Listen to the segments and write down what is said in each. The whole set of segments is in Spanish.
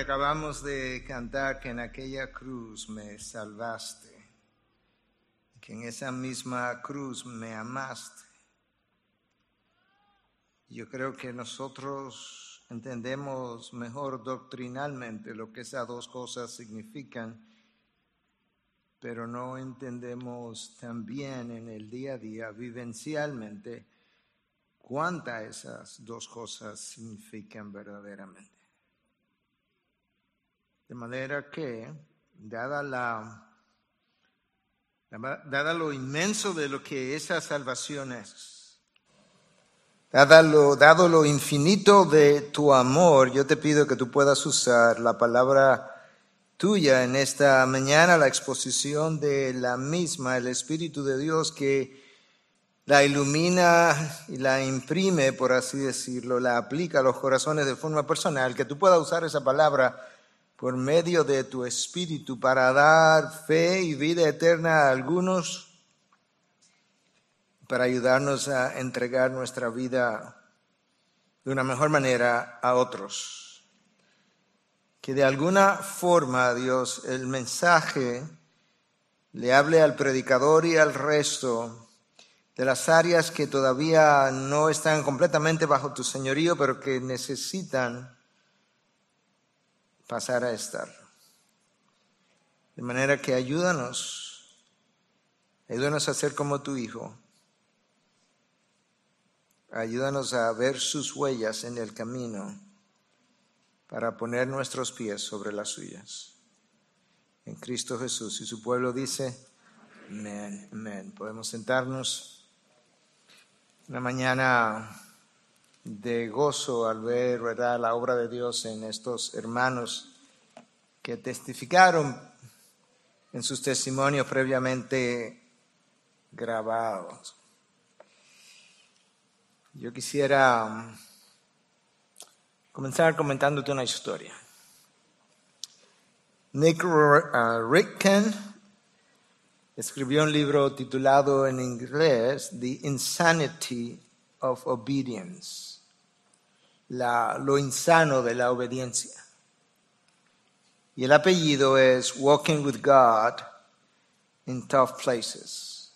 acabamos de cantar, que en aquella cruz me salvaste, que en esa misma cruz me amaste. Yo creo que nosotros entendemos mejor doctrinalmente lo que esas dos cosas significan, pero no entendemos también en el día a día, vivencialmente, cuántas esas dos cosas significan verdaderamente. De manera que, dada la dada lo inmenso de lo que esa salvación es, dada lo, dado lo infinito de tu amor, yo te pido que tú puedas usar la palabra tuya en esta mañana, la exposición de la misma, el Espíritu de Dios que la ilumina y la imprime, por así decirlo, la aplica a los corazones de forma personal, que tú puedas usar esa palabra por medio de tu Espíritu para dar fe y vida eterna a algunos, para ayudarnos a entregar nuestra vida de una mejor manera a otros. Que de alguna forma, Dios, el mensaje le hable al predicador y al resto de las áreas que todavía no están completamente bajo tu señorío, pero que necesitan pasar a estar. De manera que ayúdanos, ayúdanos a ser como tu Hijo. Ayúdanos a ver sus huellas en el camino para poner nuestros pies sobre las suyas. En Cristo Jesús. Y su pueblo dice, amén, amén. Podemos sentarnos. Una mañana de gozo al ver la obra de Dios en estos hermanos que testificaron en sus testimonios previamente grabados. Yo quisiera um, comenzar comentándote una historia. Nick uh, Ricken escribió un libro titulado en inglés The Insanity of Obedience la, lo insano de la obediencia. Y el apellido es Walking with God in Tough Places,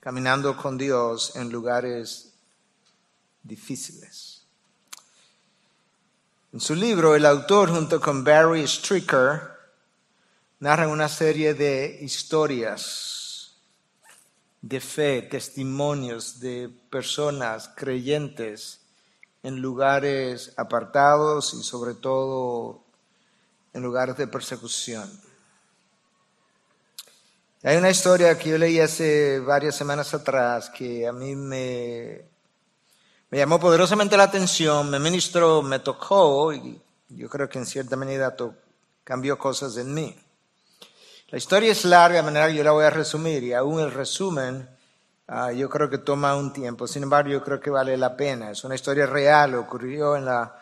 caminando con Dios en lugares difíciles. En su libro, el autor, junto con Barry Stricker, narra una serie de historias de fe, testimonios de personas creyentes en lugares apartados y sobre todo en lugares de persecución. Hay una historia que yo leí hace varias semanas atrás que a mí me, me llamó poderosamente la atención, me ministró, me tocó y yo creo que en cierta medida cambió cosas en mí. La historia es larga, de manera que yo la voy a resumir y aún el resumen Ah, yo creo que toma un tiempo. Sin embargo, yo creo que vale la pena. Es una historia real, ocurrió en la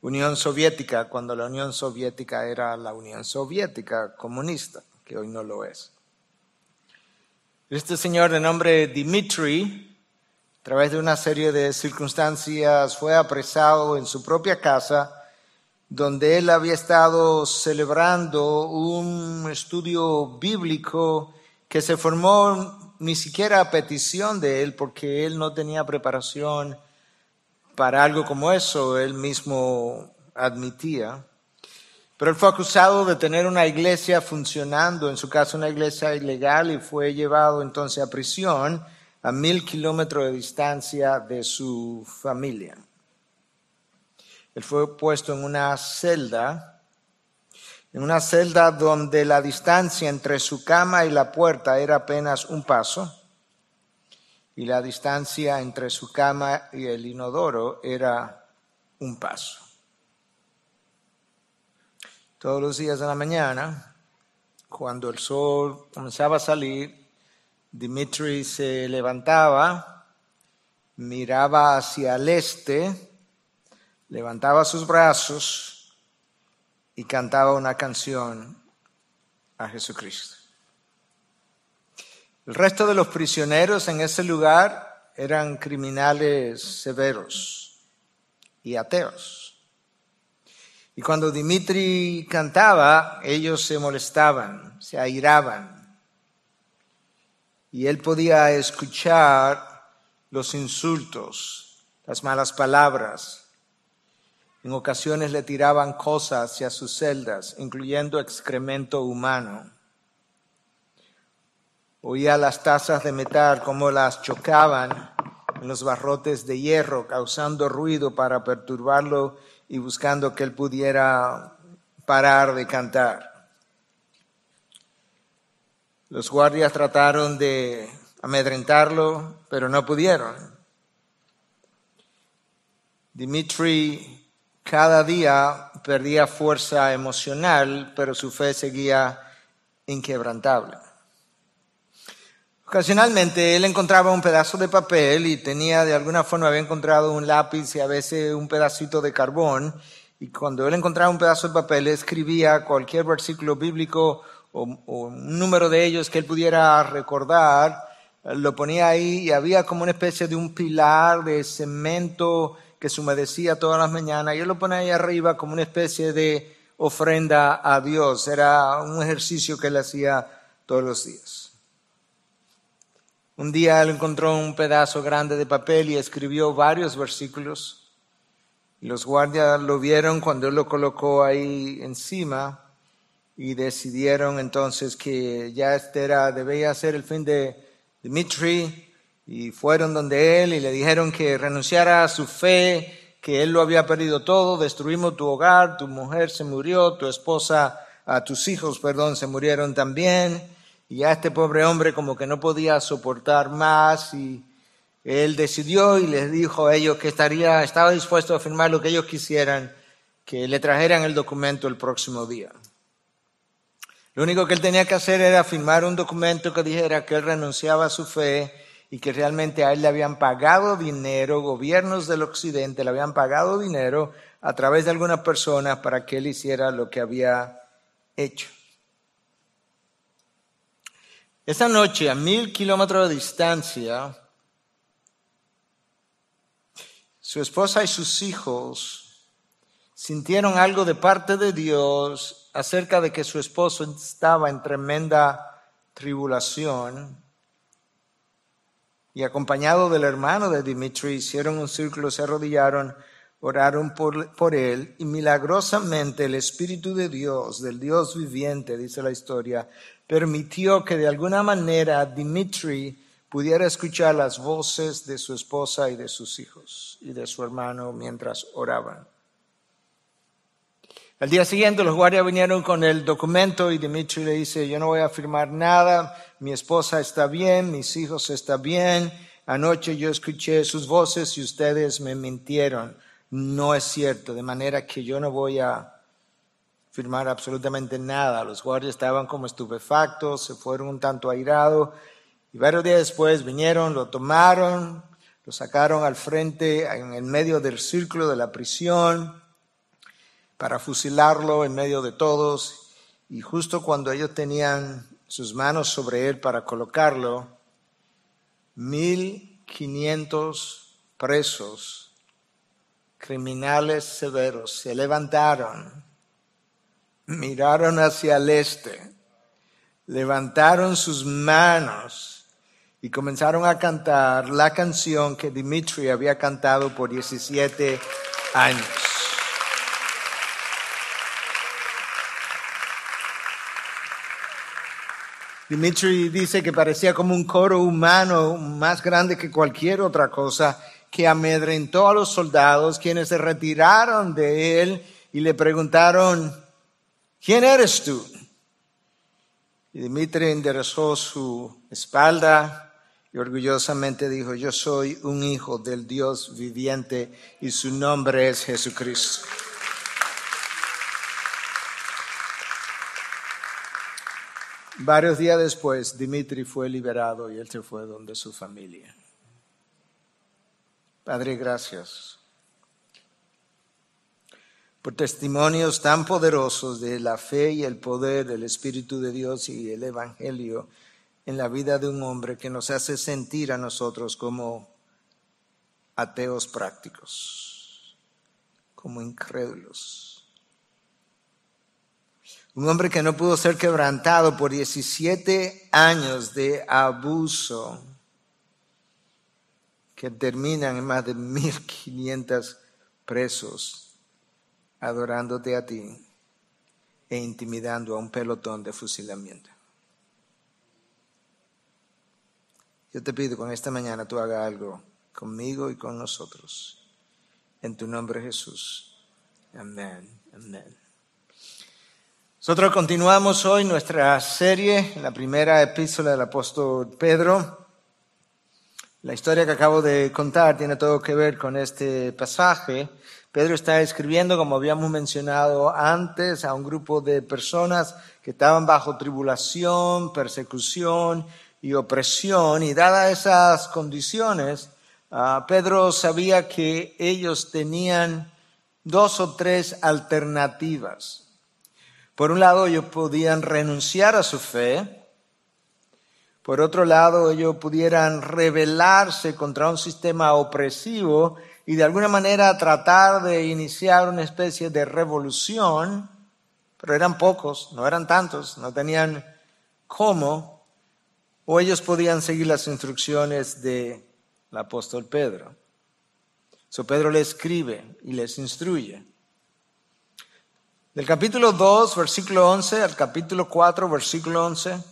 Unión Soviética, cuando la Unión Soviética era la Unión Soviética comunista, que hoy no lo es. Este señor de nombre Dmitri, a través de una serie de circunstancias, fue apresado en su propia casa, donde él había estado celebrando un estudio bíblico que se formó ni siquiera a petición de él, porque él no tenía preparación para algo como eso, él mismo admitía. Pero él fue acusado de tener una iglesia funcionando, en su caso una iglesia ilegal, y fue llevado entonces a prisión a mil kilómetros de distancia de su familia. Él fue puesto en una celda en una celda donde la distancia entre su cama y la puerta era apenas un paso y la distancia entre su cama y el inodoro era un paso. Todos los días de la mañana, cuando el sol comenzaba a salir, Dimitri se levantaba, miraba hacia el este, levantaba sus brazos, y cantaba una canción a Jesucristo. El resto de los prisioneros en ese lugar eran criminales severos y ateos. Y cuando Dimitri cantaba, ellos se molestaban, se airaban. Y él podía escuchar los insultos, las malas palabras. En ocasiones le tiraban cosas hacia sus celdas, incluyendo excremento humano. Oía las tazas de metal como las chocaban en los barrotes de hierro, causando ruido para perturbarlo y buscando que él pudiera parar de cantar. Los guardias trataron de amedrentarlo, pero no pudieron. Dimitri cada día perdía fuerza emocional, pero su fe seguía inquebrantable. Ocasionalmente él encontraba un pedazo de papel y tenía de alguna forma había encontrado un lápiz y a veces un pedacito de carbón y cuando él encontraba un pedazo de papel escribía cualquier versículo bíblico o, un número de ellos que él pudiera recordar, lo ponía ahí y había como una especie de un pilar de cemento que se humedecía todas las mañanas y él lo ponía ahí arriba como una especie de ofrenda a Dios. Era un ejercicio que él hacía todos los días. Un día él encontró un pedazo grande de papel y escribió varios versículos. Los guardias lo vieron cuando él lo colocó ahí encima y decidieron entonces que ya este era, debía ser el fin de Dimitri y fueron donde él y le dijeron que renunciara a su fe, que él lo había perdido todo, destruimos tu hogar, tu mujer se murió, tu esposa, a tus hijos, perdón, se murieron también y a este pobre hombre como que no podía soportar más y él decidió y les dijo a ellos que estaría, estaba dispuesto a firmar lo que ellos quisieran, que le trajeran el documento el próximo día. Lo único que él tenía que hacer era firmar un documento que dijera que él renunciaba a su fe y que realmente a él le habían pagado dinero, gobiernos del occidente le habían pagado dinero a través de algunas personas para que él hiciera lo que había hecho. Esa noche, a mil kilómetros de distancia, su esposa y sus hijos sintieron algo de parte de Dios acerca de que su esposo estaba en tremenda tribulación. Y acompañado del hermano de Dimitri, hicieron un círculo, se arrodillaron, oraron por, él y milagrosamente el Espíritu de Dios, del Dios viviente, dice la historia, permitió que de alguna manera Dimitri pudiera escuchar las voces de su esposa y de sus hijos y de su hermano mientras oraban. Al día siguiente los guardias vinieron con el documento y Dimitri le dice, yo no voy a firmar nada, mi esposa está bien, mis hijos están bien, anoche yo escuché sus voces y ustedes me mintieron. No es cierto, de manera que yo no voy a firmar absolutamente nada. Los guardias estaban como estupefactos, se fueron un tanto airados y varios días después vinieron, lo tomaron, lo sacaron al frente en el medio del círculo de la prisión para fusilarlo en medio de todos y justo cuando ellos tenían sus manos sobre él para colocarlo, mil quinientos presos, criminales severos, se levantaron miraron hacia el este, levantaron sus manos y comenzaron a cantar la canción que Dimitri había cantado por 17 años. Dimitri dice que parecía como un coro humano más grande que cualquier otra cosa que amedrentó a los soldados quienes se retiraron de él y le preguntaron, ¿quién eres tú? Y Dimitri enderezó su espalda y orgullosamente dijo, yo soy un hijo del Dios viviente y su nombre es Jesucristo. Varios días después, Dimitri fue liberado y él se fue donde su familia. Padre, gracias por testimonios tan poderosos de la fe y el poder del Espíritu de Dios y el Evangelio en la vida de un hombre que nos hace sentir a nosotros como ateos prácticos, como incrédulos. Un hombre que no pudo ser quebrantado por 17 años de abuso que terminan en más de 1.500 presos adorándote a ti e intimidando a un pelotón de fusilamiento. Yo te pido con esta mañana tú hagas algo conmigo y con nosotros. En tu nombre Jesús. Amén. Amén. Nosotros continuamos hoy nuestra serie la primera epístola del apóstol Pedro. La historia que acabo de contar tiene todo que ver con este pasaje. Pedro está escribiendo, como habíamos mencionado antes, a un grupo de personas que estaban bajo tribulación, persecución y opresión. Y dadas esas condiciones, ah, Pedro sabía que ellos tenían dos o tres alternativas. Por un lado, ellos podían renunciar a su fe. Por otro lado, ellos pudieran rebelarse contra un sistema opresivo y de alguna manera tratar de iniciar una especie de revolución, pero eran pocos, no eran tantos, no tenían cómo, o ellos podían seguir las instrucciones del apóstol Pedro. So Pedro le escribe y les instruye. Del capítulo 2, versículo 11 al capítulo 4, versículo 11,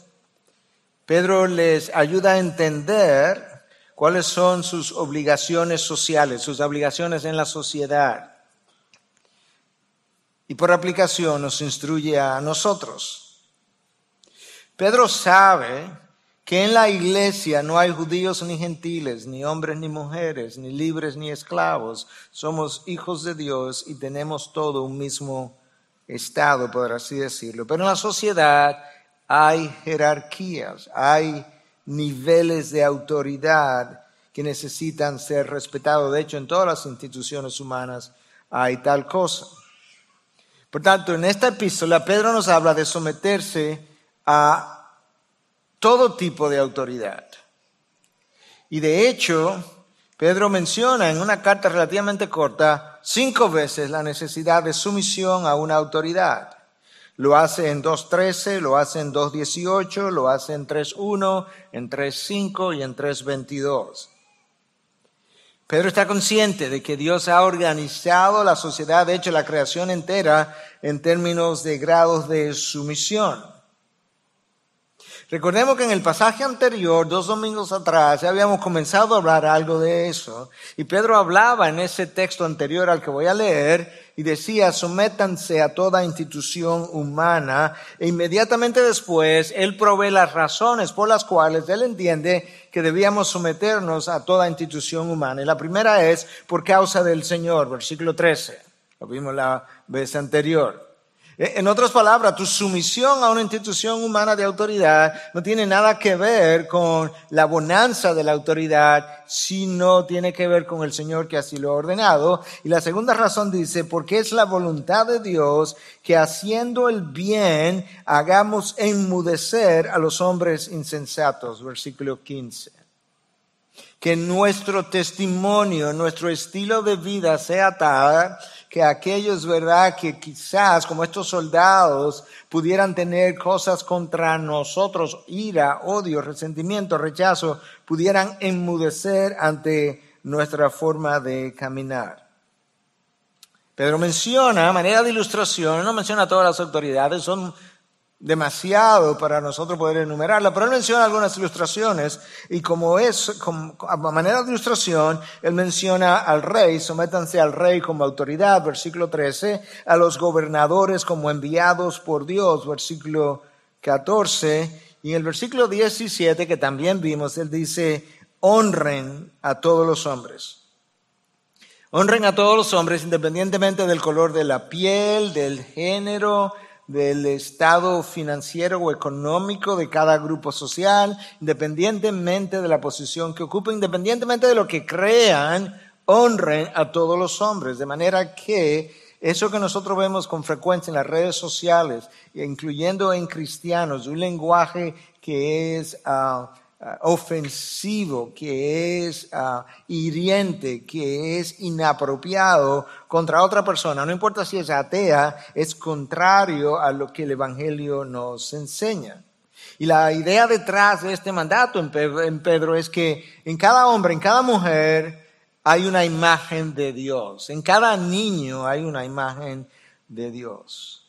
Pedro les ayuda a entender cuáles son sus obligaciones sociales, sus obligaciones en la sociedad. Y por aplicación nos instruye a nosotros. Pedro sabe que en la iglesia no hay judíos ni gentiles, ni hombres ni mujeres, ni libres ni esclavos. Somos hijos de Dios y tenemos todo un mismo estado, por así decirlo. Pero en la sociedad hay jerarquías, hay niveles de autoridad que necesitan ser respetados. De hecho, en todas las instituciones humanas hay tal cosa. Por tanto, en esta epístola, Pedro nos habla de someterse a todo tipo de autoridad. Y de hecho, Pedro menciona en una carta relativamente corta cinco veces la necesidad de sumisión a una autoridad. Lo hace en 2.13, lo hace en 2.18, lo hace en 3.1, en 3.5 y en 3.22. Pedro está consciente de que Dios ha organizado la sociedad, de hecho la creación entera, en términos de grados de sumisión. Recordemos que en el pasaje anterior, dos domingos atrás, ya habíamos comenzado a hablar algo de eso. Y Pedro hablaba en ese texto anterior al que voy a leer y decía, sométanse a toda institución humana. E inmediatamente después, él provee las razones por las cuales él entiende que debíamos someternos a toda institución humana. Y la primera es por causa del Señor, versículo 13. Lo vimos la vez anterior. Eh, en otras palabras, tu sumisión a una institución humana de autoridad no tiene nada que ver con la bonanza de la autoridad, sino tiene que ver con el Señor que así lo ha ordenado. Y la segunda razón dice, porque es la voluntad de Dios que haciendo el bien hagamos enmudecer a los hombres insensatos. Versículo 15 que nuestro testimonio, nuestro estilo de vida sea tal que aquellos, ¿verdad?, que quizás como estos soldados pudieran tener cosas contra nosotros, ira, odio, resentimiento, rechazo, pudieran enmudecer ante nuestra forma de caminar. Pedro menciona, a manera de ilustración, no menciona todas las autoridades, son demasiado para nosotros poder enumerarla, pero él menciona algunas ilustraciones y como es, a manera de ilustración, él menciona al rey, sométanse al rey como autoridad, versículo 13, a los gobernadores como enviados por Dios, versículo 14, y en el versículo 17 que también vimos, él dice, honren a todos los hombres. Honren a todos los hombres independientemente del color de la piel, del género, del estado financiero o económico de cada grupo social, independientemente de la posición que ocupen, independientemente de lo que crean, honren a todos los hombres, de manera que eso que nosotros vemos con frecuencia en las redes sociales, incluyendo en cristianos, un lenguaje que es uh, ofensivo, que es ah, hiriente, que es inapropiado contra otra persona, no importa si es atea, es contrario a lo que el Evangelio nos enseña. Y la idea detrás de este mandato en Pedro, es que en cada hombre, en cada mujer, hay una imagen de Dios. En cada niño hay una imagen de Dios.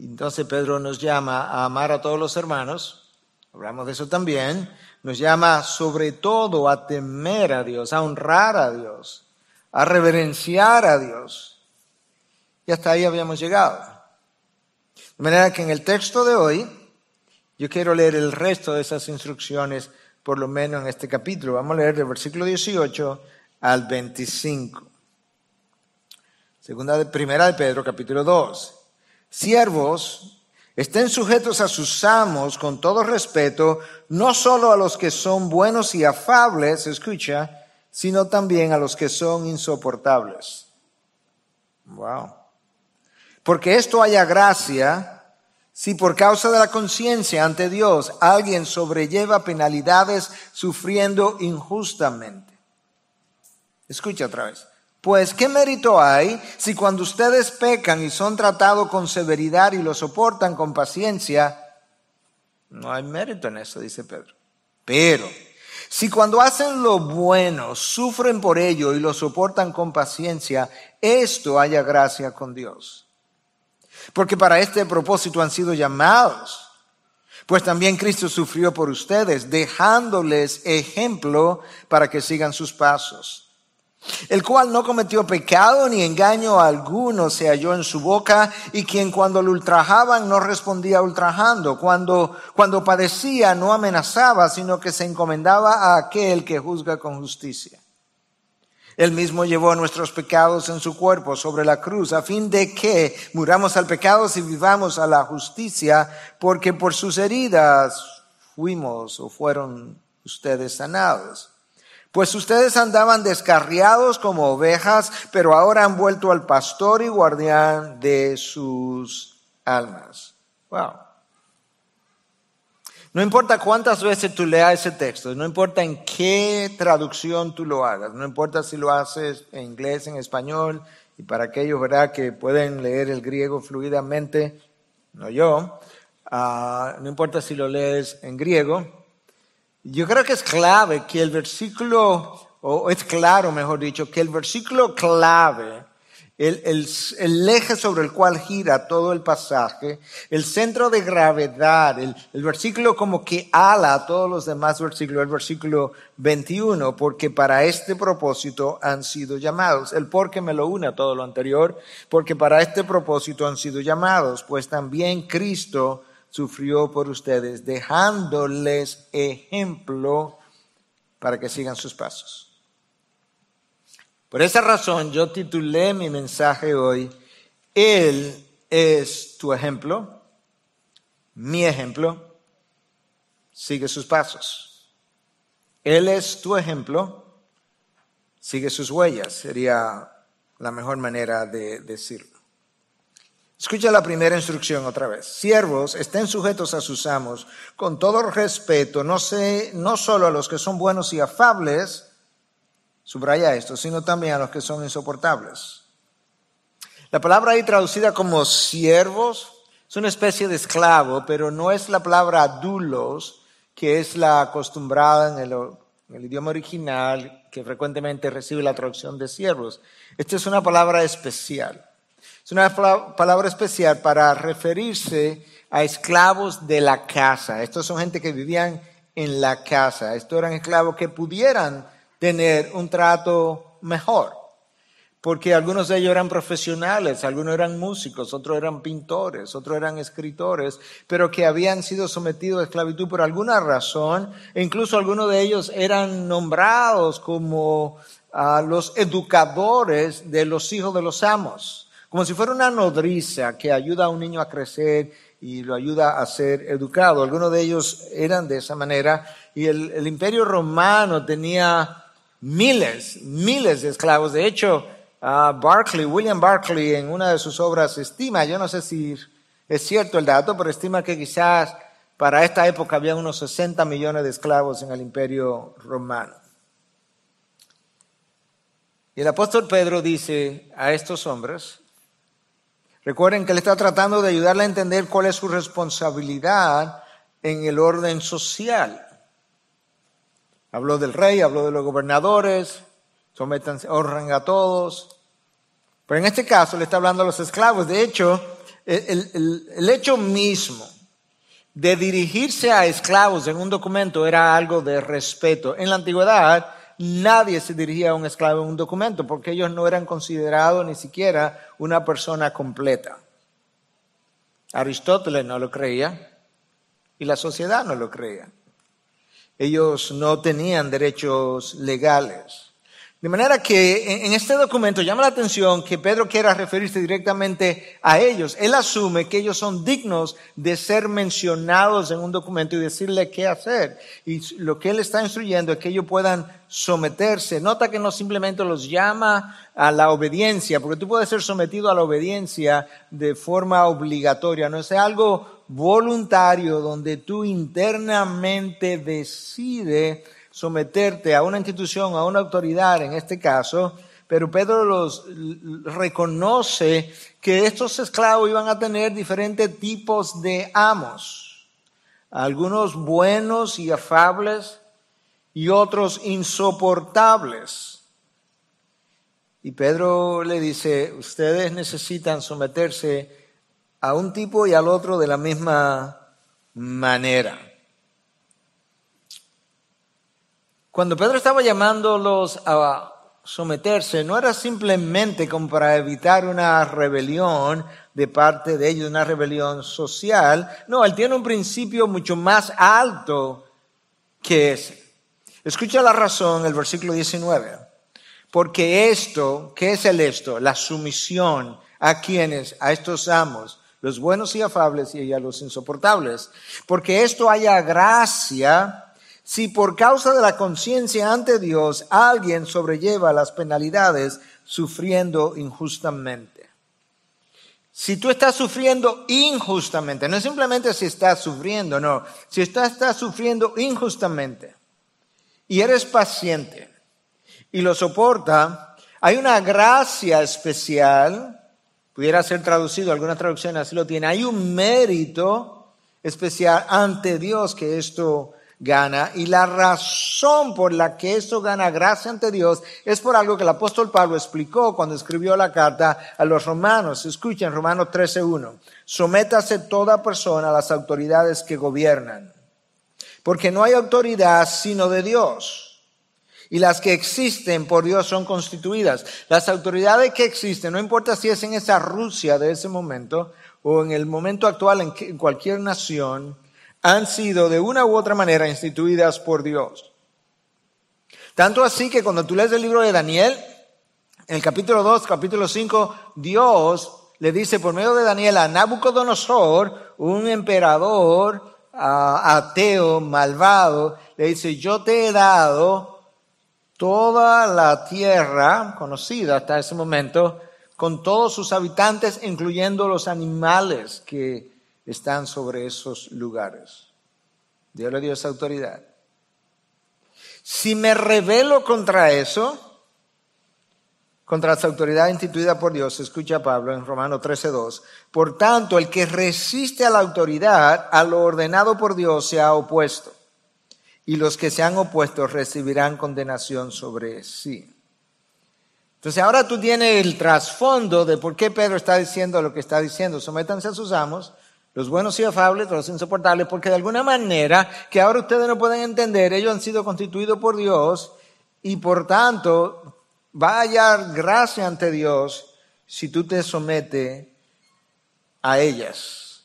Entonces Pedro nos llama a amar a todos los hermanos, hablamos de eso también, nos llama sobre todo a temer a Dios, a honrar a Dios, a reverenciar a Dios. Y hasta ahí habíamos llegado. De manera que en el texto de hoy, yo quiero leer el resto de esas instrucciones, por lo menos en este capítulo. Vamos a leer del versículo 18 al 25. Segunda de, primera de Pedro, capítulo 2. Siervos, estén sujetos a sus amos con todo respeto, no solo a los que son buenos y afables, escucha, sino también a los que son insoportables. Wow. Porque esto haya gracia si por causa de la conciencia ante Dios alguien sobrelleva penalidades sufriendo injustamente. Escucha otra vez. Pues, ¿qué mérito hay si cuando ustedes pecan y son tratados con severidad y lo soportan con paciencia? No hay mérito en eso, dice Pedro. Pero, si cuando hacen lo bueno sufren por ello y lo soportan con paciencia, esto haya gracia con Dios porque para este propósito han sido llamados. Pues también Cristo sufrió por ustedes, dejándoles ejemplo para que sigan sus pasos. El cual no cometió pecado ni engaño alguno se halló en su boca y quien cuando lo ultrajaban no respondía ultrajando, cuando, cuando padecía no amenazaba, sino que se encomendaba a aquel que juzga con justicia. Él mismo llevó nuestros pecados en su cuerpo sobre la cruz, a fin de que muramos al pecado y vivamos a la justicia, porque por sus heridas fuimos o fueron ustedes sanados. Pues ustedes andaban descarriados como ovejas, pero ahora han vuelto al pastor y guardián de sus almas. Wow. No importa cuántas veces tú leas ese texto, no importa en qué traducción tú lo hagas, no importa si lo haces en inglés, en español, y para aquellos ¿verdad? que pueden leer el griego fluidamente, no yo, ah, no importa si lo lees en griego, yo creo que es clave que el versículo, o es claro, mejor dicho, que el versículo clave el, eje sobre el cual gira todo el pasaje, el centro de gravedad, el, el, versículo como que ala a todos los demás versículos, el versículo 21, porque para este propósito han sido llamados. El porque me lo une a todo lo anterior, porque para este propósito han sido llamados, pues también Cristo sufrió por ustedes, dejándoles ejemplo para que sigan sus pasos. Por esa razón yo titulé mi mensaje hoy, Él es tu ejemplo, mi ejemplo, sigue sus pasos. Él es tu ejemplo, sigue sus huellas, sería la mejor manera de decirlo. Escucha la primera instrucción otra vez. Siervos, estén sujetos a sus amos con todo respeto, no, sé, no solo a los que son buenos y afables, subraya esto, sino también a los que son insoportables. La palabra ahí traducida como siervos es una especie de esclavo, pero no es la palabra dulos, que es la acostumbrada en el, en el idioma original, que frecuentemente recibe la traducción de siervos. Esta es una palabra especial. Es una palabra especial para referirse a esclavos de la casa. Estos son gente que vivían en la casa. Estos eran esclavos que pudieran tener un trato mejor. Porque algunos de ellos eran profesionales, algunos eran músicos, otros eran pintores, otros eran escritores, pero que habían sido sometidos a esclavitud por alguna razón, e incluso algunos de ellos eran nombrados como ah, los educadores de los hijos de los amos, como si fuera una nodriza que ayuda a un niño a crecer y lo ayuda a ser educado. Algunos de ellos eran de esa manera y el imperio romano tenía miles, miles de esclavos. De hecho, Barclay, William Barclay, en una de sus obras estima, yo no sé si es cierto el dato, pero estima que quizás Para esta época había unos 60 millones de esclavos en el imperio romano. Y el apóstol Pedro dice a estos hombres, recuerden que él está tratando de ayudarle a entender cuál es su responsabilidad en el orden social. Habló del rey, habló de los gobernadores, sometanse, honran a todos. Pero en este caso le está hablando a los esclavos. De hecho, el, hecho mismo de dirigirse a esclavos en un documento era algo de respeto. En la antigüedad nadie se dirigía a un esclavo en un documento porque ellos no eran considerados ni siquiera una persona completa. Aristóteles no lo creía y la sociedad no lo creía. Ellos no tenían derechos legales. De manera que en este documento llama la atención que Pedro quiera referirse directamente a ellos. Él asume que ellos son dignos de ser mencionados en un documento y decirle qué hacer. Y lo que él está instruyendo es que ellos puedan someterse. Nota que no simplemente los llama a la obediencia, porque tú puedes ser sometido a la obediencia de forma obligatoria, no es algo voluntario donde tú internamente decides someterte a una institución, a una autoridad en este caso, pero Pedro los reconoce que estos esclavos iban a tener diferentes tipos de amos, algunos buenos y afables y otros insoportables. Y Pedro le dice, ustedes necesitan someterse a un tipo y al otro de la misma manera. Cuando Pedro estaba llamándolos a someterse, no era simplemente como para evitar una rebelión de parte de ellos, una rebelión social. No, él tiene un principio mucho más alto que ese. Escucha la razón, el versículo 19. Porque esto, ¿qué es el esto? La sumisión a quienes, a estos amos, los buenos y afables y a los insoportables. Porque esto haya gracia si por causa de la conciencia ante Dios alguien sobrelleva las penalidades sufriendo injustamente. Si tú estás sufriendo injustamente, no es simplemente si estás sufriendo, no, si estás, estás sufriendo injustamente y eres paciente y lo soporta, hay una gracia especial, pudiera ser traducido, alguna traducción así lo tiene, hay un mérito especial ante Dios que esto gana. Y la razón por la que eso gana gracia ante Dios es por algo que el apóstol Pablo explicó cuando escribió la carta a los romanos. Escuchen Romanos 13.1. Sométase toda persona a las autoridades que gobiernan. Porque no hay autoridad sino de Dios. Y las que existen por Dios son constituidas. Las autoridades que existen, no importa si es en esa Rusia de ese momento o en el momento actual en cualquier nación, han sido de una u otra manera instituidas por Dios. Tanto así que cuando tú lees el libro de Daniel, el capítulo 2, capítulo 5, Dios le dice por medio de Daniel a Nabucodonosor, un emperador ateo, malvado, le dice, yo te he dado toda la tierra conocida hasta ese momento, con todos sus habitantes, incluyendo los animales que están sobre esos lugares. Dios le dio esa autoridad. Si me rebelo contra eso, contra esa autoridad instituida por Dios, escucha Pablo en Romano 13:2, por tanto, el que resiste a la autoridad, a lo ordenado por Dios, se ha opuesto, y los que se han opuesto recibirán condenación sobre sí. Entonces ahora tú tienes el trasfondo de por qué Pedro está diciendo lo que está diciendo, sométanse a sus amos, los buenos y afables, los insoportables, porque de alguna manera que ahora ustedes no pueden entender, ellos han sido constituidos por Dios y por tanto va a hallar gracia ante Dios si tú te sometes a ellas.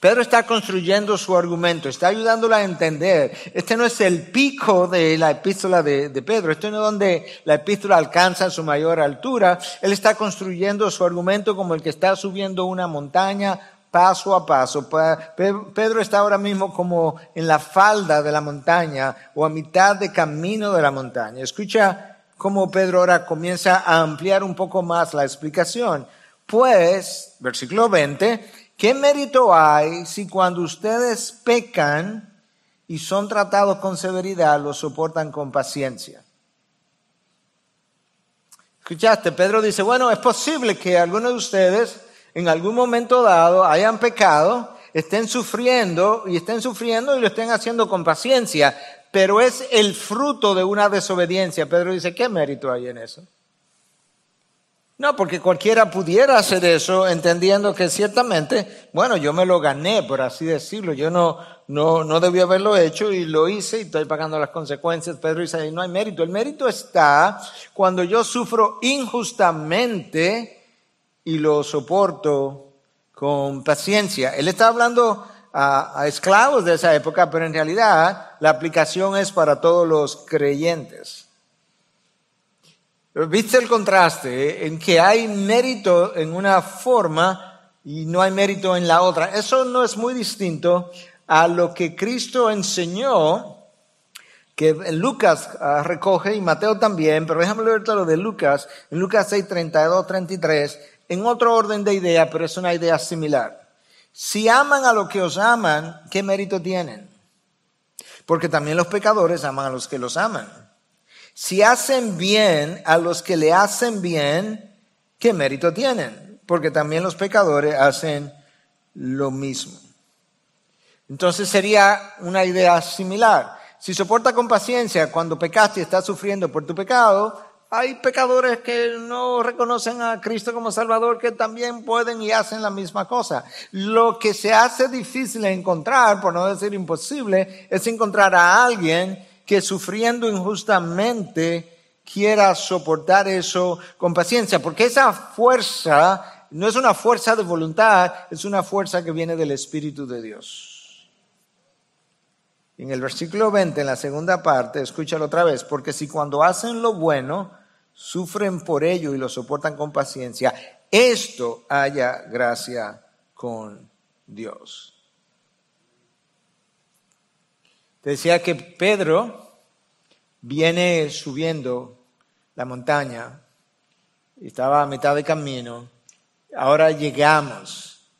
Pedro está construyendo su argumento, está ayudándola a entender. Este no es el pico de la epístola de, de, Pedro, este no es donde la epístola alcanza su mayor altura. Él está construyendo su argumento como el que está subiendo una montaña paso a paso. Pedro está ahora mismo como en la falda de la montaña o a mitad de camino de la montaña. Escucha cómo Pedro ahora comienza a ampliar un poco más la explicación. Pues, versículo 20, ¿qué mérito hay si cuando ustedes pecan y son tratados con severidad, lo soportan con paciencia? Escuchaste, Pedro dice, bueno, es posible que algunos de ustedes en algún momento dado hayan pecado, estén sufriendo y estén sufriendo y lo estén haciendo con paciencia, pero es el fruto de una desobediencia. Pedro dice, ¿qué mérito hay en eso? No, porque cualquiera pudiera hacer eso entendiendo que ciertamente, bueno, yo me lo gané, por así decirlo, yo no, no, no debí haberlo hecho y lo hice y estoy pagando las consecuencias. Pedro dice, no hay mérito. El mérito está cuando yo sufro injustamente y lo soporto con paciencia. Él está hablando a, esclavos de esa época, pero en realidad la aplicación es para todos los creyentes. ¿Viste el contraste eh? en que hay mérito en una forma y no hay mérito en la otra? Eso no es muy distinto a lo que Cristo enseñó, que Lucas ah, recoge y Mateo también, pero déjame leer lo de Lucas, en Lucas 6, 32, 33, en otro orden de idea, pero es una idea similar. Si aman a los que os aman, ¿qué mérito tienen? Porque también los pecadores aman a los que los aman. Si hacen bien a los que le hacen bien, ¿qué mérito tienen? Porque también los pecadores hacen lo mismo. Entonces sería una idea similar. Si soporta con paciencia cuando pecaste y estás sufriendo por tu pecado, hay pecadores que no reconocen a Cristo como Salvador que también pueden y hacen la misma cosa. Lo que se hace difícil encontrar, por no decir imposible, es encontrar a alguien que sufriendo injustamente quiera soportar eso con paciencia, porque esa fuerza no es una fuerza de voluntad, es una fuerza que viene del Espíritu de Dios. En el versículo 20, en la segunda parte, escúchalo otra vez, porque si cuando hacen lo bueno, sufren por ello y lo soportan con paciencia, esto haya gracia con Dios. Te decía que Pedro viene subiendo la montaña, estaba a mitad de camino, ahora llegamos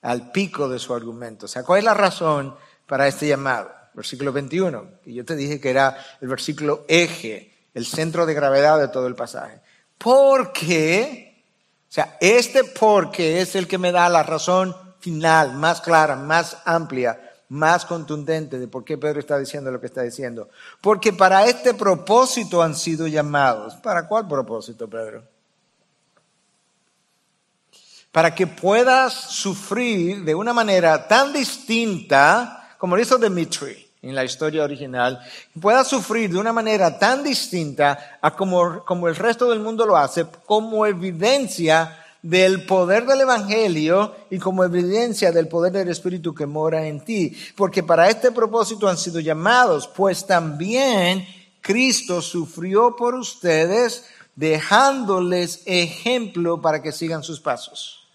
al pico de su argumento. O sea, ¿cuál es la razón para este llamado? Versículo 21, que yo te dije que era el versículo eje, el centro de gravedad de todo el pasaje. Porque, o sea, este porque es el que me da la razón final, más clara, más amplia más contundente de por qué Pedro está diciendo lo que está diciendo. Porque para este propósito han sido llamados. ¿Para cuál propósito, Pedro? Para que puedas sufrir de una manera tan distinta como lo hizo Dimitri en la historia original, puedas sufrir de una manera tan distinta a como, como el resto del mundo lo hace, como evidencia del poder del Evangelio y como evidencia del poder del Espíritu que mora en ti. Porque para este propósito han sido llamados, pues también Cristo sufrió por ustedes, dejándoles ejemplo para que sigan sus pasos.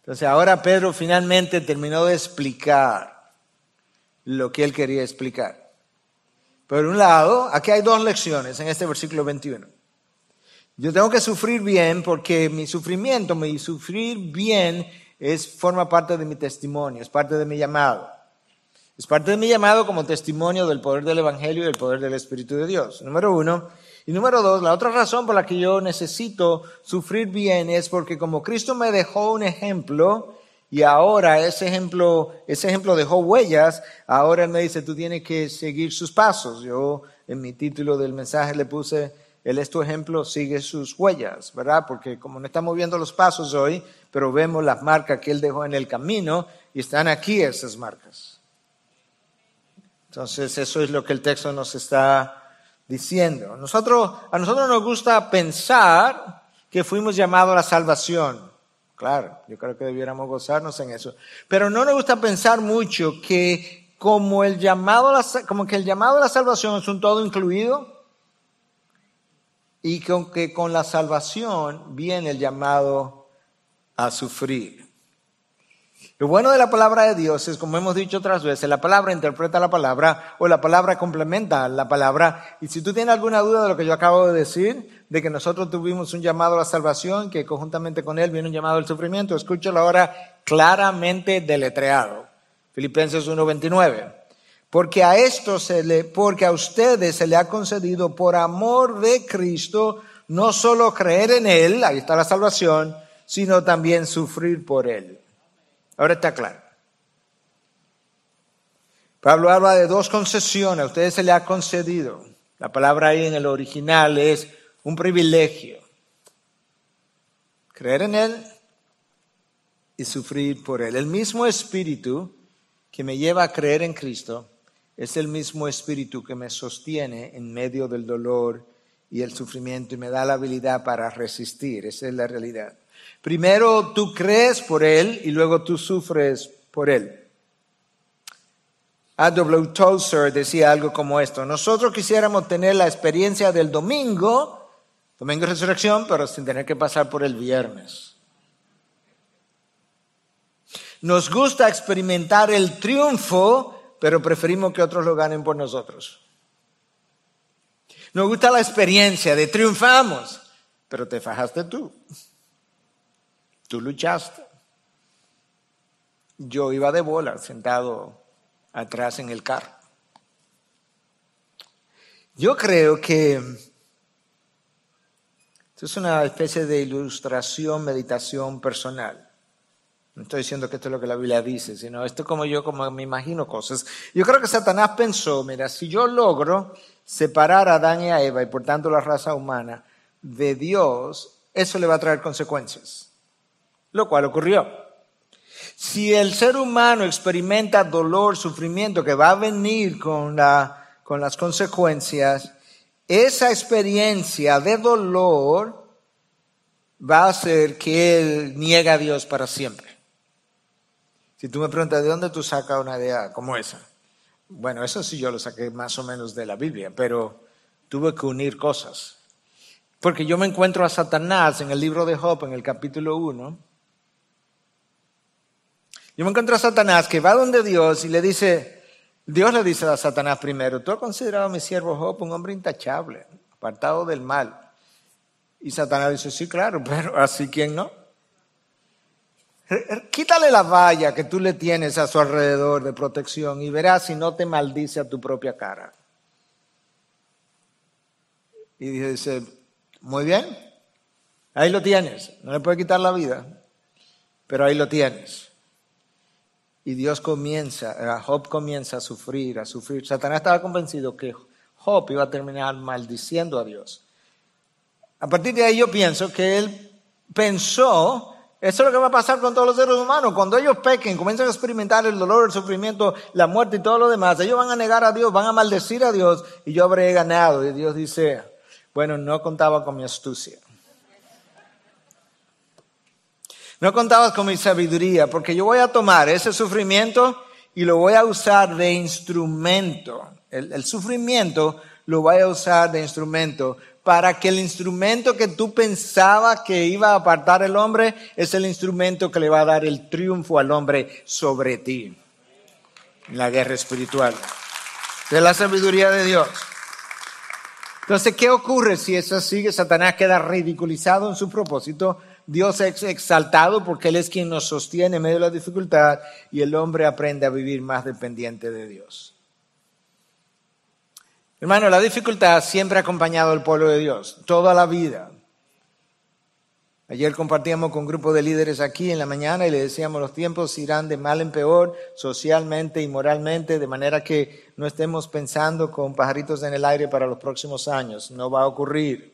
Entonces ahora Pedro finalmente terminó de explicar lo que él quería explicar. Por un lado, aquí hay dos lecciones en este versículo 21. Yo tengo que sufrir bien porque mi sufrimiento, mi sufrir bien es, forma parte de mi testimonio, es parte de mi llamado. Es parte de mi llamado como testimonio del poder del Evangelio y del poder del Espíritu de Dios. Número uno. Y número dos, la otra razón por la que yo necesito sufrir bien es porque como Cristo me dejó un ejemplo y ahora ese ejemplo, ese ejemplo dejó huellas, ahora Él me dice, tú tienes que seguir sus pasos. Yo en mi título del mensaje le puse él es tu ejemplo, sigue sus huellas, ¿verdad? Porque como no estamos viendo los pasos hoy, pero vemos las marcas que Él dejó en el camino y están aquí esas marcas. Entonces eso es lo que el texto nos está diciendo. Nosotros, a nosotros nos gusta pensar que fuimos llamados a la salvación. Claro, yo creo que debiéramos gozarnos en eso. Pero no nos gusta pensar mucho que como el llamado como que el llamado a la salvación es un todo incluido, y con que con la salvación viene el llamado a sufrir. Lo bueno de la palabra de Dios es, como hemos dicho otras veces, la palabra interpreta la palabra o la palabra complementa la palabra. Y si tú tienes alguna duda de lo que yo acabo de decir, de que nosotros tuvimos un llamado a la salvación, que conjuntamente con él viene un llamado al sufrimiento, escúchalo ahora claramente deletreado. Filipenses 1:29. Porque a esto se le, porque a ustedes se le ha concedido por amor de Cristo no solo creer en él, ahí está la salvación, sino también sufrir por él. Ahora está claro. Pablo habla de dos concesiones, a ustedes se le ha concedido. La palabra ahí en el original es un privilegio. Creer en Él y sufrir por Él. El mismo espíritu que me lleva a creer en Cristo es el mismo espíritu que me sostiene en medio del dolor y el sufrimiento y me da la habilidad para resistir. Esa es la realidad. Primero tú crees por Él y luego tú sufres por Él. A.W. Tozer decía algo como esto. Nosotros quisiéramos tener la experiencia del domingo, domingo de resurrección, pero sin tener que pasar por el viernes. Nos gusta experimentar el triunfo, pero preferimos que otros lo ganen por nosotros. Nos gusta la experiencia de triunfamos, pero te fajaste tú. Tú luchaste. Yo iba de bola sentado atrás en el carro. Yo creo que esto es una especie de ilustración, meditación personal. No estoy diciendo que esto es lo que la Biblia dice, sino esto como yo como me imagino cosas. Yo creo que Satanás pensó, mira, si yo logro separar a Adán y a Eva y por tanto la raza humana de Dios, eso le va a traer consecuencias lo cual ocurrió. Si el ser humano experimenta dolor, sufrimiento que va a venir con, la, con las consecuencias, esa experiencia de dolor va a hacer que él niegue a Dios para siempre. Si tú me preguntas, ¿de dónde tú sacas una idea como esa? Bueno, eso sí yo lo saqué más o menos de la Biblia, pero tuve que unir cosas. Porque yo me encuentro a Satanás en el libro de Job, en el capítulo 1, yo me encuentro a Satanás que va donde Dios y le dice, Dios le dice a Satanás primero, tú has considerado a mi siervo Job un hombre intachable, apartado del mal. Y Satanás dice, sí, claro, pero así quién no. Quítale la valla que tú le tienes a su alrededor de protección y verás si no te maldice a tu propia cara. Y dice, muy bien, ahí lo tienes, no le puede quitar la vida, pero ahí lo tienes. Y Dios comienza, Job comienza a sufrir, a sufrir. Satanás estaba convencido que Job iba a terminar maldiciendo a Dios. A partir de ahí yo pienso que él pensó, eso es lo que va a pasar con todos los seres humanos. Cuando ellos pequen, comienzan a experimentar el dolor, el sufrimiento, la muerte y todo lo demás, ellos van a negar a Dios, van a maldecir a Dios y yo habré ganado. Y Dios dice, bueno, no contaba con mi astucia. No contabas con mi sabiduría, porque yo voy a tomar ese sufrimiento y lo voy a usar de instrumento. El, sufrimiento lo voy a usar de instrumento para que el instrumento que tú pensabas que iba a apartar el hombre es el instrumento que le va a dar el triunfo al hombre sobre ti en la guerra espiritual. De la sabiduría de Dios. Entonces, ¿qué ocurre si eso sigue? Satanás queda ridiculizado en su propósito Dios es exaltado porque Él es quien nos sostiene en medio de la dificultad y el hombre aprende a vivir más dependiente de Dios. Hermano, la dificultad siempre ha acompañado al pueblo de Dios, toda la vida. Ayer compartíamos con un grupo de líderes aquí en la mañana y le decíamos los tiempos irán de mal en peor, socialmente y moralmente, de manera que no estemos pensando con pajaritos en el aire para los próximos años. No va a ocurrir.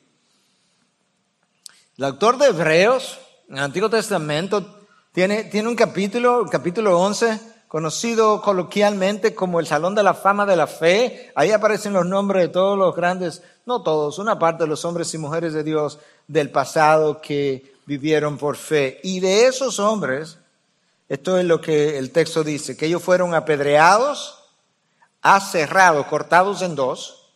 El autor de Hebreos, en el Antiguo Testamento, tiene, tiene un capítulo, el capítulo 11, conocido coloquialmente como el Salón de la Fama de la Fe. Ahí aparecen los nombres de todos los grandes, no todos, una parte de los hombres y mujeres de Dios del pasado que vivieron por fe. Y de esos hombres, esto es lo que el texto dice, que ellos fueron apedreados, aserrados, cortados en dos,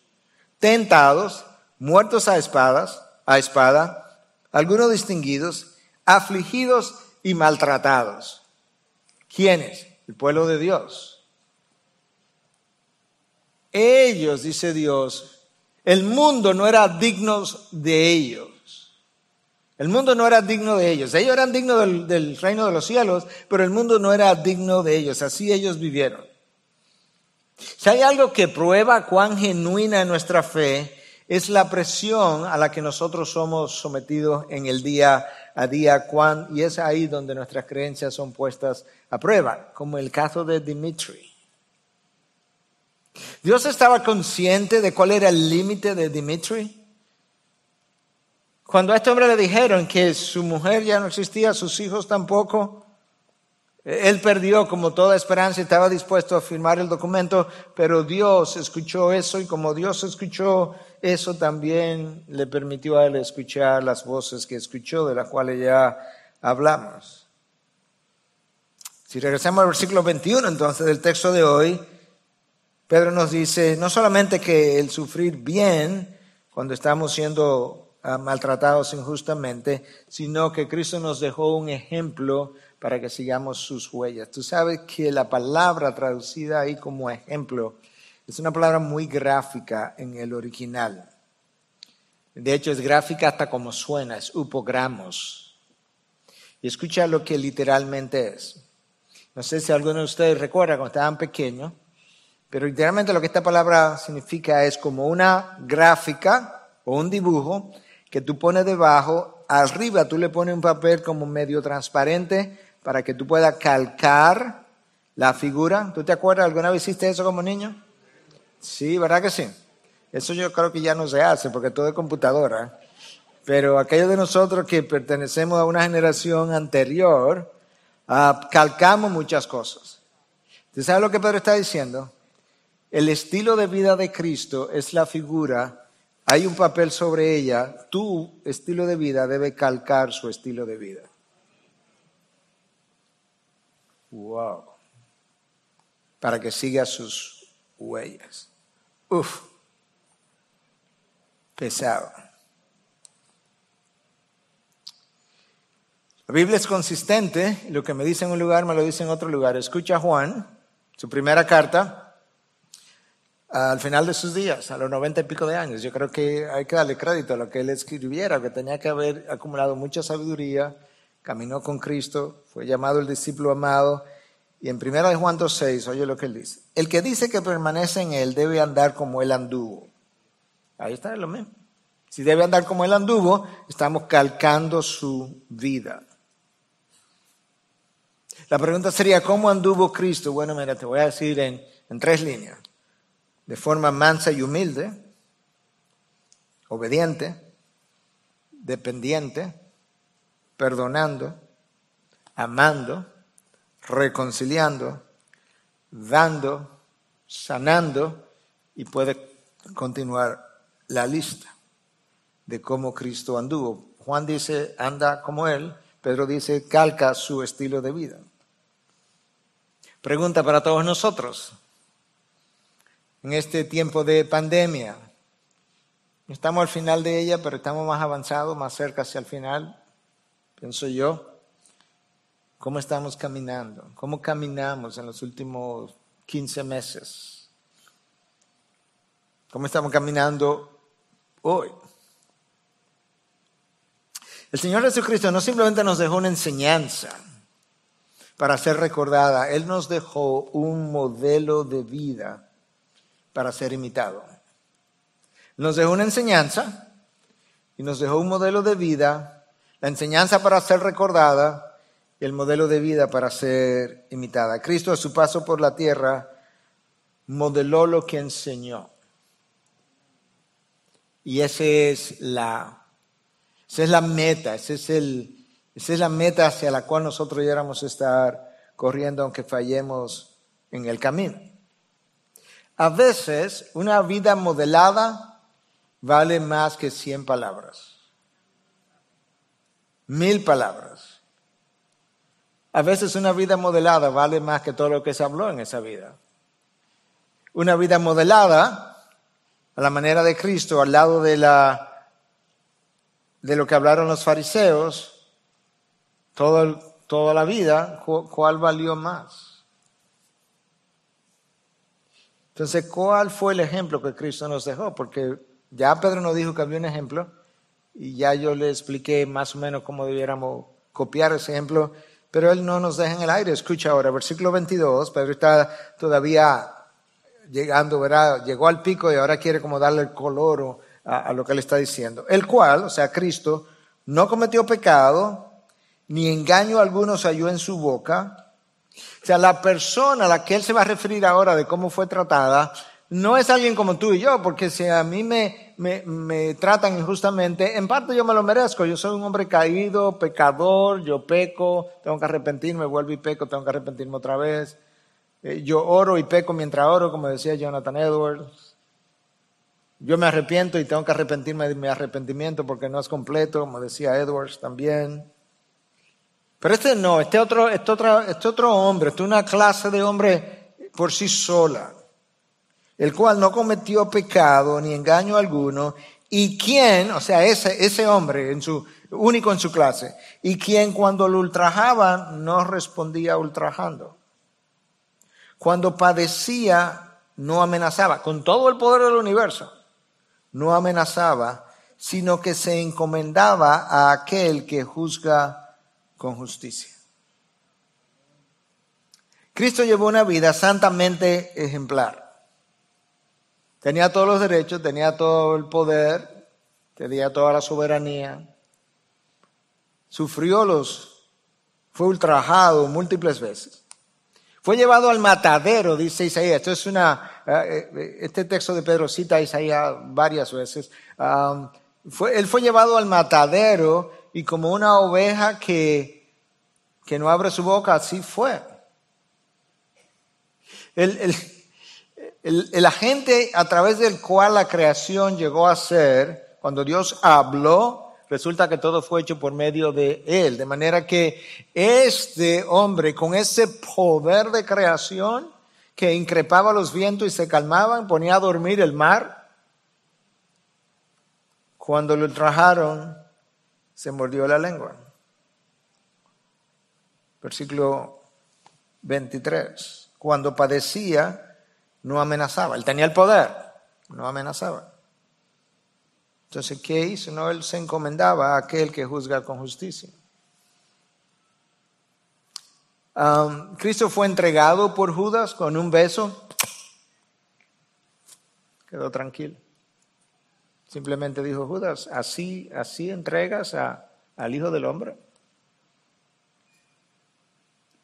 tentados, muertos a espadas, a espada, algunos distinguidos, afligidos y maltratados. ¿Quiénes? El pueblo de Dios. Ellos, dice Dios, el mundo no era digno de ellos. El mundo no era digno de ellos. Ellos eran dignos del, reino de los cielos, pero el mundo no era digno de ellos. Así ellos vivieron. Si hay algo que prueba cuán genuina es nuestra fe, es la presión a la que nosotros somos sometidos en el día a día, y es ahí donde nuestras creencias son puestas a prueba, como el caso de Dimitri. Dios estaba consciente de cuál era el límite de Dimitri. Cuando a este hombre le dijeron que su mujer ya no existía, sus hijos tampoco, él perdió como toda esperanza y estaba dispuesto a firmar el documento, pero Dios escuchó eso y como Dios escuchó eso también le permitió a él escuchar las voces que escuchó, de las cuales ya hablamos. Si regresamos al versículo 21 entonces del texto de hoy, Pedro nos dice no solamente que el sufrir bien cuando estamos siendo ah, maltratados injustamente, sino que Cristo nos dejó un ejemplo para que sigamos sus huellas. Tú sabes que la palabra traducida ahí como ejemplo es una palabra muy gráfica en el original. De hecho, es gráfica hasta como suena, es upogramos. Y escucha lo que literalmente es. No sé si alguno de ustedes recuerda cuando estaban pequeños, pero literalmente lo que esta palabra significa es como una gráfica o un dibujo que tú pones debajo, arriba tú le pones un papel como medio transparente para que tú puedas calcar la figura. ¿Tú te acuerdas? ¿Alguna vez hiciste eso como niño? Sí, ¿verdad que sí? Eso yo creo que ya no se hace porque todo es computadora. Pero aquellos de nosotros que pertenecemos a una generación anterior, uh, calcamos muchas cosas. ¿Tú sabes lo que Pedro está diciendo? El estilo de vida de Cristo es la figura, hay un papel sobre ella, tu estilo de vida debe calcar su estilo de vida. Wow. Para que siga sus huellas. Uf. Pesado. La Biblia es consistente, lo que me dice en un lugar me lo dice en otro lugar. Escucha Juan, su primera carta, al final de sus días, a los noventa y pico de años. Yo creo que hay que darle crédito a lo que él escribiera, que tenía que haber acumulado mucha sabiduría, caminó con Cristo, fue llamado el discípulo amado. Y en 1 Juan 2.6, oye lo que él dice. El que dice que permanece en él debe andar como él anduvo. Ahí está lo mismo. Si debe andar como él anduvo, estamos calcando su vida. La pregunta sería, ¿cómo anduvo Cristo? Bueno, mira, te voy a decir en, en tres líneas. De forma mansa y humilde, obediente, dependiente, perdonando, amando, reconciliando, dando, sanando y puede continuar la lista de cómo Cristo anduvo. Juan dice, anda como Él, Pedro dice, calca su estilo de vida. Pregunta para todos nosotros. En este tiempo de pandemia, estamos al final de ella, pero estamos más avanzados, más cerca hacia el final pienso yo, cómo estamos caminando, cómo caminamos en los últimos 15 meses, cómo estamos caminando hoy. El Señor Jesucristo no simplemente nos dejó una enseñanza para ser recordada, Él nos dejó un modelo de vida para ser imitado. Nos dejó una enseñanza y nos dejó un modelo de vida la enseñanza para ser recordada el modelo de vida para ser imitada. Cristo a su paso por la tierra modeló lo que enseñó. Y esa es la, esa es la meta, ese es el, esa es la meta hacia la cual nosotros debiéramos estar corriendo aunque fallemos en el camino. A veces una vida modelada vale más que cien palabras mil palabras. A veces una vida modelada vale más que todo lo que se habló en esa vida. Una vida modelada a la manera de Cristo, al lado de, la, de lo que hablaron los fariseos, todo, toda la vida, ¿cuál valió más? Entonces, ¿cuál fue el ejemplo que Cristo nos dejó? Porque ya Pedro nos dijo que había un ejemplo y ya yo le expliqué más o menos cómo debiéramos copiar ese ejemplo, pero él no nos deja en el aire. Escucha ahora, versículo 22, Pedro está todavía llegando, ¿verdad? Llegó al pico y ahora quiere como darle el color a, lo que él está diciendo. El cual, o sea, Cristo, no cometió pecado, ni engaño alguno se halló en su boca. O sea, la persona a la que él se va a referir ahora de cómo fue tratada, no es alguien como tú y yo, porque si a mí me, me, tratan injustamente, en parte yo me lo merezco. Yo soy un hombre caído, pecador, yo peco, tengo que arrepentirme, vuelvo y peco, tengo que arrepentirme otra vez. Eh, yo oro y peco mientras oro, como decía Jonathan Edwards. Yo me arrepiento y tengo que arrepentirme de mi arrepentimiento porque no es completo, como decía Edwards también. Pero este no, este otro, este otro, este otro hombre, este una clase de hombre por sí sola el cual no cometió pecado ni engaño alguno, y quien, o sea, ese, ese hombre, único en su clase, y quien cuando lo ultrajaban no respondía ultrajando. Cuando padecía no amenazaba, con todo el poder del universo, no amenazaba, sino que se encomendaba a aquel que juzga con justicia. Cristo llevó una vida santamente ejemplar. Tenía todos los derechos, tenía todo el poder, tenía toda la soberanía. Sufrió los, fue ultrajado múltiples veces. Fue llevado al matadero, dice Isaías. Esto es una, eh, eh, este texto de Pedro cita a Isaías varias veces. fue, él fue llevado al matadero y como una oveja que, que no abre su boca, así fue. El, el, el, agente a través del cual la creación llegó a ser, cuando Dios habló, resulta que todo fue hecho por medio de Él. De manera que este hombre, con ese poder de creación, que increpaba los vientos y se calmaban, ponía a dormir el mar, cuando lo trajeron, se mordió la lengua. Versículo 23. Cuando padecía, no amenazaba. Él tenía el poder, no amenazaba. Entonces, ¿qué hizo? No, él se encomendaba a aquel que juzga con justicia. Cristo fue entregado por Judas con un beso. Quedó tranquilo. Simplemente dijo Judas, así, así entregas al Hijo del Hombre.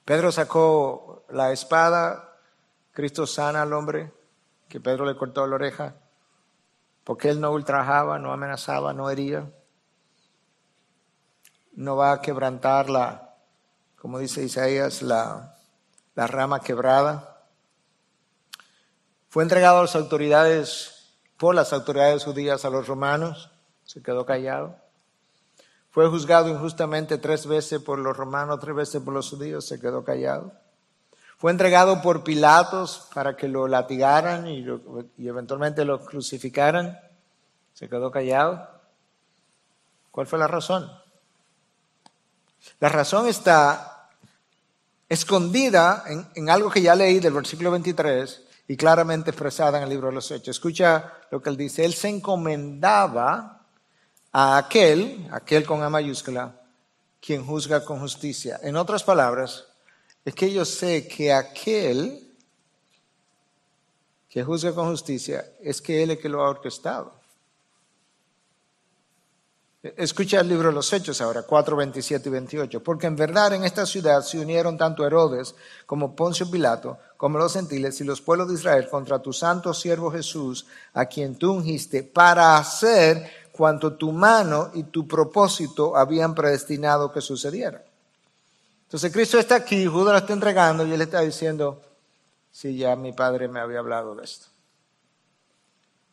Pedro sacó la espada, Cristo sana al hombre que Pedro le cortó la oreja, porque él no ultrajaba, no amenazaba, no hería. No va a quebrantar la, como dice Isaías, la, la rama quebrada. Fue entregado a las autoridades, por las autoridades judías a los romanos, se quedó callado. Fue juzgado injustamente tres veces por los romanos, tres veces por los judíos, se quedó callado. Fue entregado por Pilatos para que lo latigaran y, eventualmente lo crucificaran. Se quedó callado. ¿Cuál fue la razón? La razón está escondida en, en, algo que ya leí del versículo 23 y claramente expresada en el libro de los Hechos. Escucha lo que él dice. Él se encomendaba a aquel, aquel con A mayúscula, quien juzga con justicia. En otras palabras, es que yo sé que aquel que juzga con justicia es que Él es que lo ha orquestado. Escucha el libro de los Hechos ahora, 4, 27 y 28. Porque en verdad en esta ciudad se unieron tanto Herodes como Poncio Pilato, como los gentiles y los pueblos de Israel contra tu santo siervo Jesús, a quien tú ungiste, para hacer cuanto tu mano y tu propósito habían predestinado que sucediera. Entonces Cristo está aquí, Judas lo está entregando y él está diciendo, sí, ya mi padre me había hablado de esto.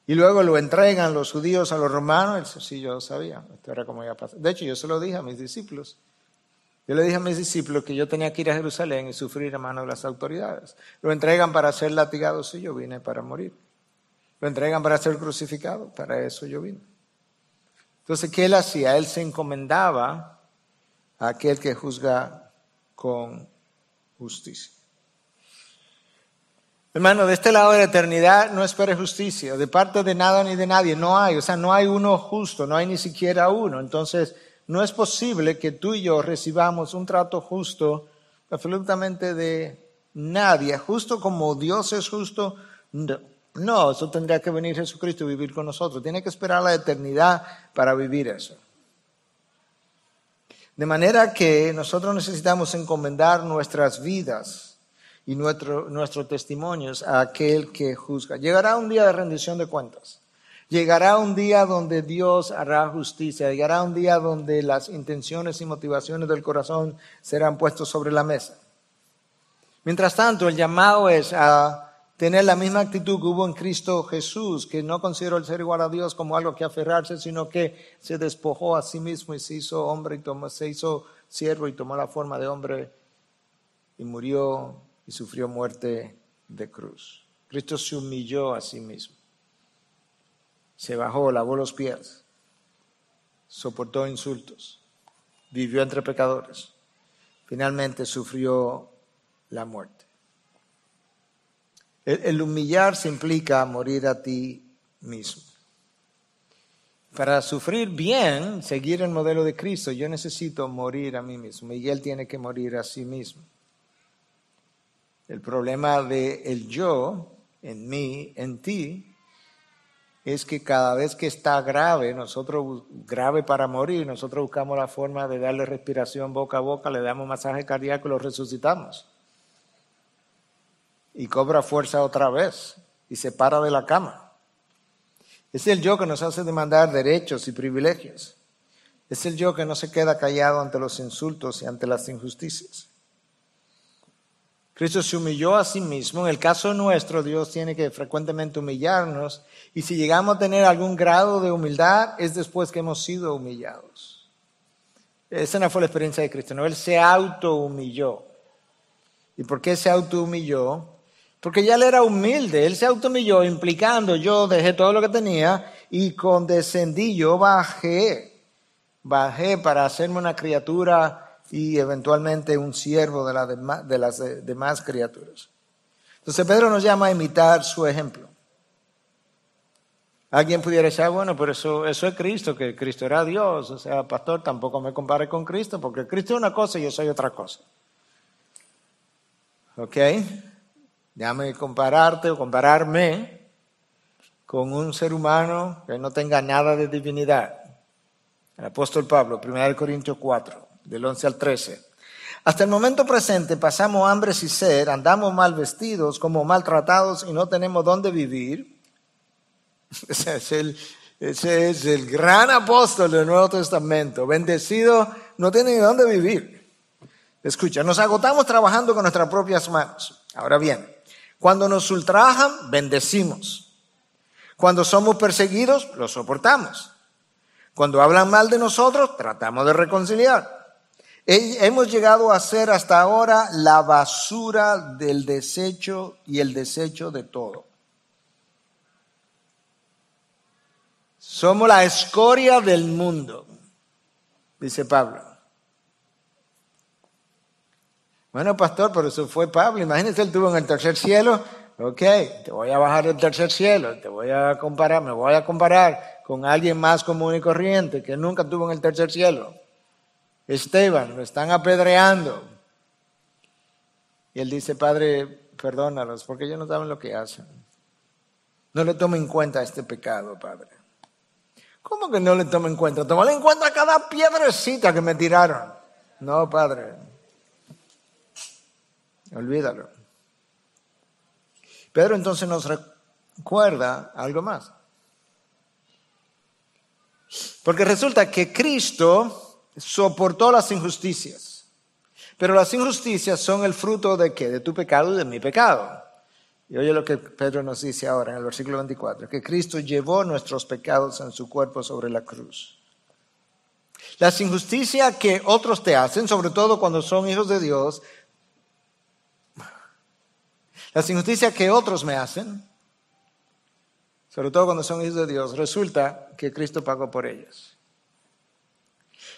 Y luego lo entregan los judíos a los romanos, sí, yo sabía, esto era como iba a pasar. De hecho, yo se lo dije a mis discípulos. Yo le dije a mis discípulos que yo tenía que ir a Jerusalén y sufrir a manos de las autoridades. Lo entregan para ser latigado, sí, yo vine para morir. Lo entregan para ser crucificado, para eso yo vine. Entonces, ¿qué él hacía? Él se encomendaba a aquel que juzga con justicia. Hermano, de este lado de la eternidad no espere justicia, de parte de nada ni de nadie, no hay, o sea, no hay uno justo, no hay ni siquiera uno. Entonces, no es posible que tú y yo recibamos un trato justo absolutamente de nadie, justo como Dios es justo. No, eso tendría que venir Jesucristo y vivir con nosotros. Tiene que esperar la eternidad para vivir eso. De manera que nosotros necesitamos encomendar nuestras vidas y nuestro, nuestros testimonios a aquel que juzga. Llegará un día de rendición de cuentas. Llegará un día donde Dios hará justicia. Llegará un día donde las intenciones y motivaciones del corazón serán puestos sobre la mesa. Mientras tanto, el llamado es a tener la misma actitud que hubo en Cristo Jesús, que no consideró el ser igual a Dios como algo que aferrarse, sino que se despojó a sí mismo y se hizo hombre y tomó, se hizo siervo y tomó la forma de hombre y murió y sufrió muerte de cruz. Cristo se humilló a sí mismo. Se bajó, lavó los pies, soportó insultos, vivió entre pecadores. Finalmente sufrió la muerte. El, humillarse implica morir a ti mismo. Para sufrir bien, seguir el modelo de Cristo, yo necesito morir a mí mismo. Miguel tiene que morir a sí mismo. El problema de el yo, en mí, en ti, es que cada vez que está grave, nosotros, grave para morir, nosotros buscamos la forma de darle respiración boca a boca, le damos masaje cardíaco y lo resucitamos y cobra fuerza otra vez y se para de la cama. Es el yo que nos hace demandar derechos y privilegios. Es el yo que no se queda callado ante los insultos y ante las injusticias. Cristo se humilló a sí mismo. En el caso nuestro, Dios tiene que frecuentemente humillarnos. Y si llegamos a tener algún grado de humildad, es después que hemos sido humillados. Esa no fue la experiencia de Cristo. No, Él se auto-humilló. ¿Y por qué se auto-humilló? Porque ya él era humilde, él se automilló implicando, yo dejé todo lo que tenía y condescendí, yo bajé, bajé para hacerme una criatura y eventualmente un siervo de, de las demás criaturas. Entonces Pedro nos llama a imitar su ejemplo. Alguien pudiera decir, ah, bueno, pero eso, eso es Cristo, que Cristo era Dios. O sea, pastor, tampoco me compare con Cristo, porque Cristo es una cosa y yo soy otra cosa. ¿Ok? Déjame compararte o compararme con un ser humano que no tenga nada de divinidad. El apóstol Pablo, 1 Corintios 4, del 11 al 13. Hasta el momento presente pasamos hambre y sed, andamos mal vestidos, como maltratados y no tenemos dónde vivir. Ese es el, ese es el gran apóstol del Nuevo Testamento. Bendecido, no tiene ni dónde vivir. Escucha, nos agotamos trabajando con nuestras propias manos. Ahora bien, cuando nos ultrajan, bendecimos. Cuando somos perseguidos, lo soportamos. Cuando hablan mal de nosotros, tratamos de reconciliar. Hemos llegado a ser hasta ahora la basura del desecho y el desecho de todo. Somos la escoria del mundo, dice Pablo. Bueno, pastor, pero eso fue Pablo. Imagínese, él tuvo en el tercer cielo. Ok, te voy a bajar del tercer cielo, te voy a comparar, me voy a comparar con alguien más común y corriente que nunca tuvo en el tercer cielo. Esteban, lo están apedreando. Y él dice, Padre, perdónalos, porque ellos no saben lo que hacen. No le tomen en cuenta este pecado, Padre. ¿Cómo que no le tomen en cuenta? Tómale en cuenta cada piedrecita que me tiraron. No, Padre. Olvídalo. Pedro entonces nos recuerda algo más. Porque resulta que Cristo soportó las injusticias. Pero las injusticias son el fruto de qué? De tu pecado y de mi pecado. Y oye lo que Pedro nos dice ahora en el versículo 24, que Cristo llevó nuestros pecados en su cuerpo sobre la cruz. Las injusticias que otros te hacen, sobre todo cuando son hijos de Dios, las injusticias que otros me hacen, sobre todo cuando son hijos de Dios, resulta que Cristo pagó por ellas.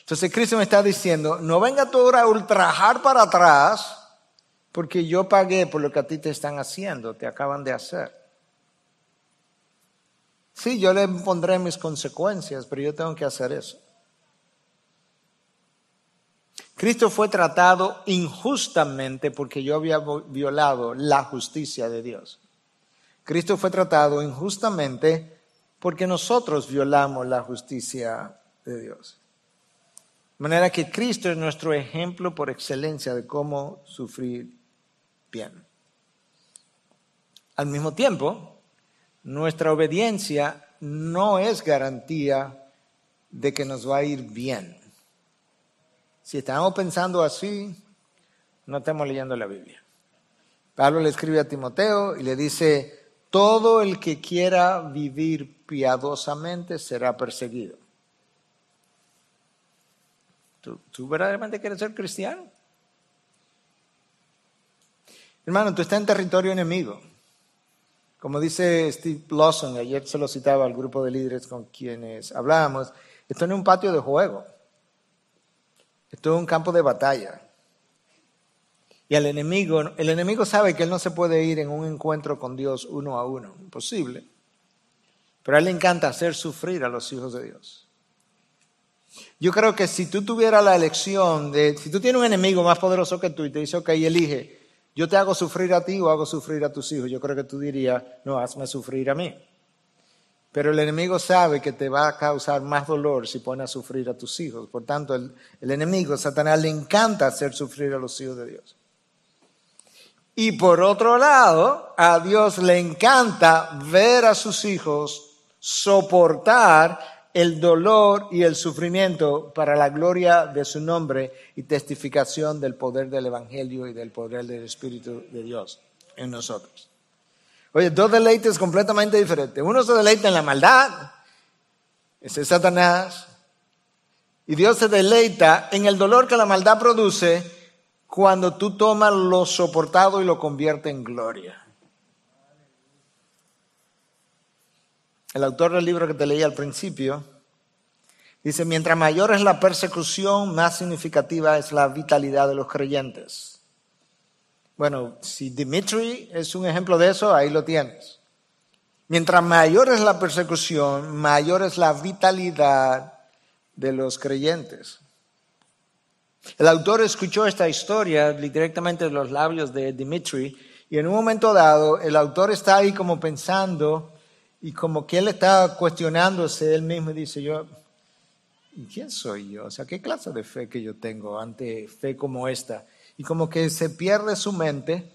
Entonces Cristo me está diciendo, no venga tú ahora a ultrajar para atrás, porque yo pagué por lo que a ti te están haciendo, te acaban de hacer. Sí, yo le pondré mis consecuencias, pero yo tengo que hacer eso. Cristo fue tratado injustamente porque yo había violado la justicia de Dios. Cristo fue tratado injustamente porque nosotros violamos la justicia de Dios. De manera que Cristo es nuestro ejemplo por excelencia de cómo sufrir bien. Al mismo tiempo, nuestra obediencia no es garantía de que nos va a ir bien. Si estamos pensando así, no estamos leyendo la Biblia. Pablo le escribe a Timoteo y le dice, todo el que quiera vivir piadosamente será perseguido. ¿Tú, verdaderamente quieres ser cristiano? Hermano, tú estás en territorio enemigo. Como dice Steve Lawson, ayer se lo citaba al grupo de líderes con quienes hablábamos, esto no es un patio de juego. Esto es un campo de batalla. Y al enemigo, el enemigo sabe que él no se puede ir en un encuentro con Dios uno a uno, imposible. Pero a él le encanta hacer sufrir a los hijos de Dios. Yo creo que si tú tuvieras la elección de, si tú tienes un enemigo más poderoso que tú y te dice, ok, elige, yo te hago sufrir a ti o hago sufrir a tus hijos, yo creo que tú dirías, no, hazme sufrir a mí. Pero el enemigo sabe que te va a causar más dolor si pone a sufrir a tus hijos. Por tanto, el, el enemigo, Satanás, le encanta hacer sufrir a los hijos de Dios. Y por otro lado, a Dios le encanta ver a sus hijos soportar el dolor y el sufrimiento para la gloria de su nombre y testificación del poder del Evangelio y del poder del Espíritu de Dios en nosotros. Oye, dos deleites completamente diferentes. Uno se deleita en la maldad, ese es Satanás, y Dios se deleita en el dolor que la maldad produce cuando tú tomas lo soportado y lo conviertes en gloria. El autor del libro que te leí al principio dice, mientras mayor es la persecución, más significativa es la vitalidad de los creyentes. Bueno, si Dimitri es un ejemplo de eso, ahí lo tienes. Mientras mayor es la persecución, mayor es la vitalidad de los creyentes. El autor escuchó esta historia directamente de los labios de Dimitri y en un momento dado el autor está ahí como pensando y como que él está cuestionándose él mismo y dice, yo, ¿y quién soy yo? O sea, ¿qué clase de fe que yo tengo ante fe como esta? Y como que se pierde su mente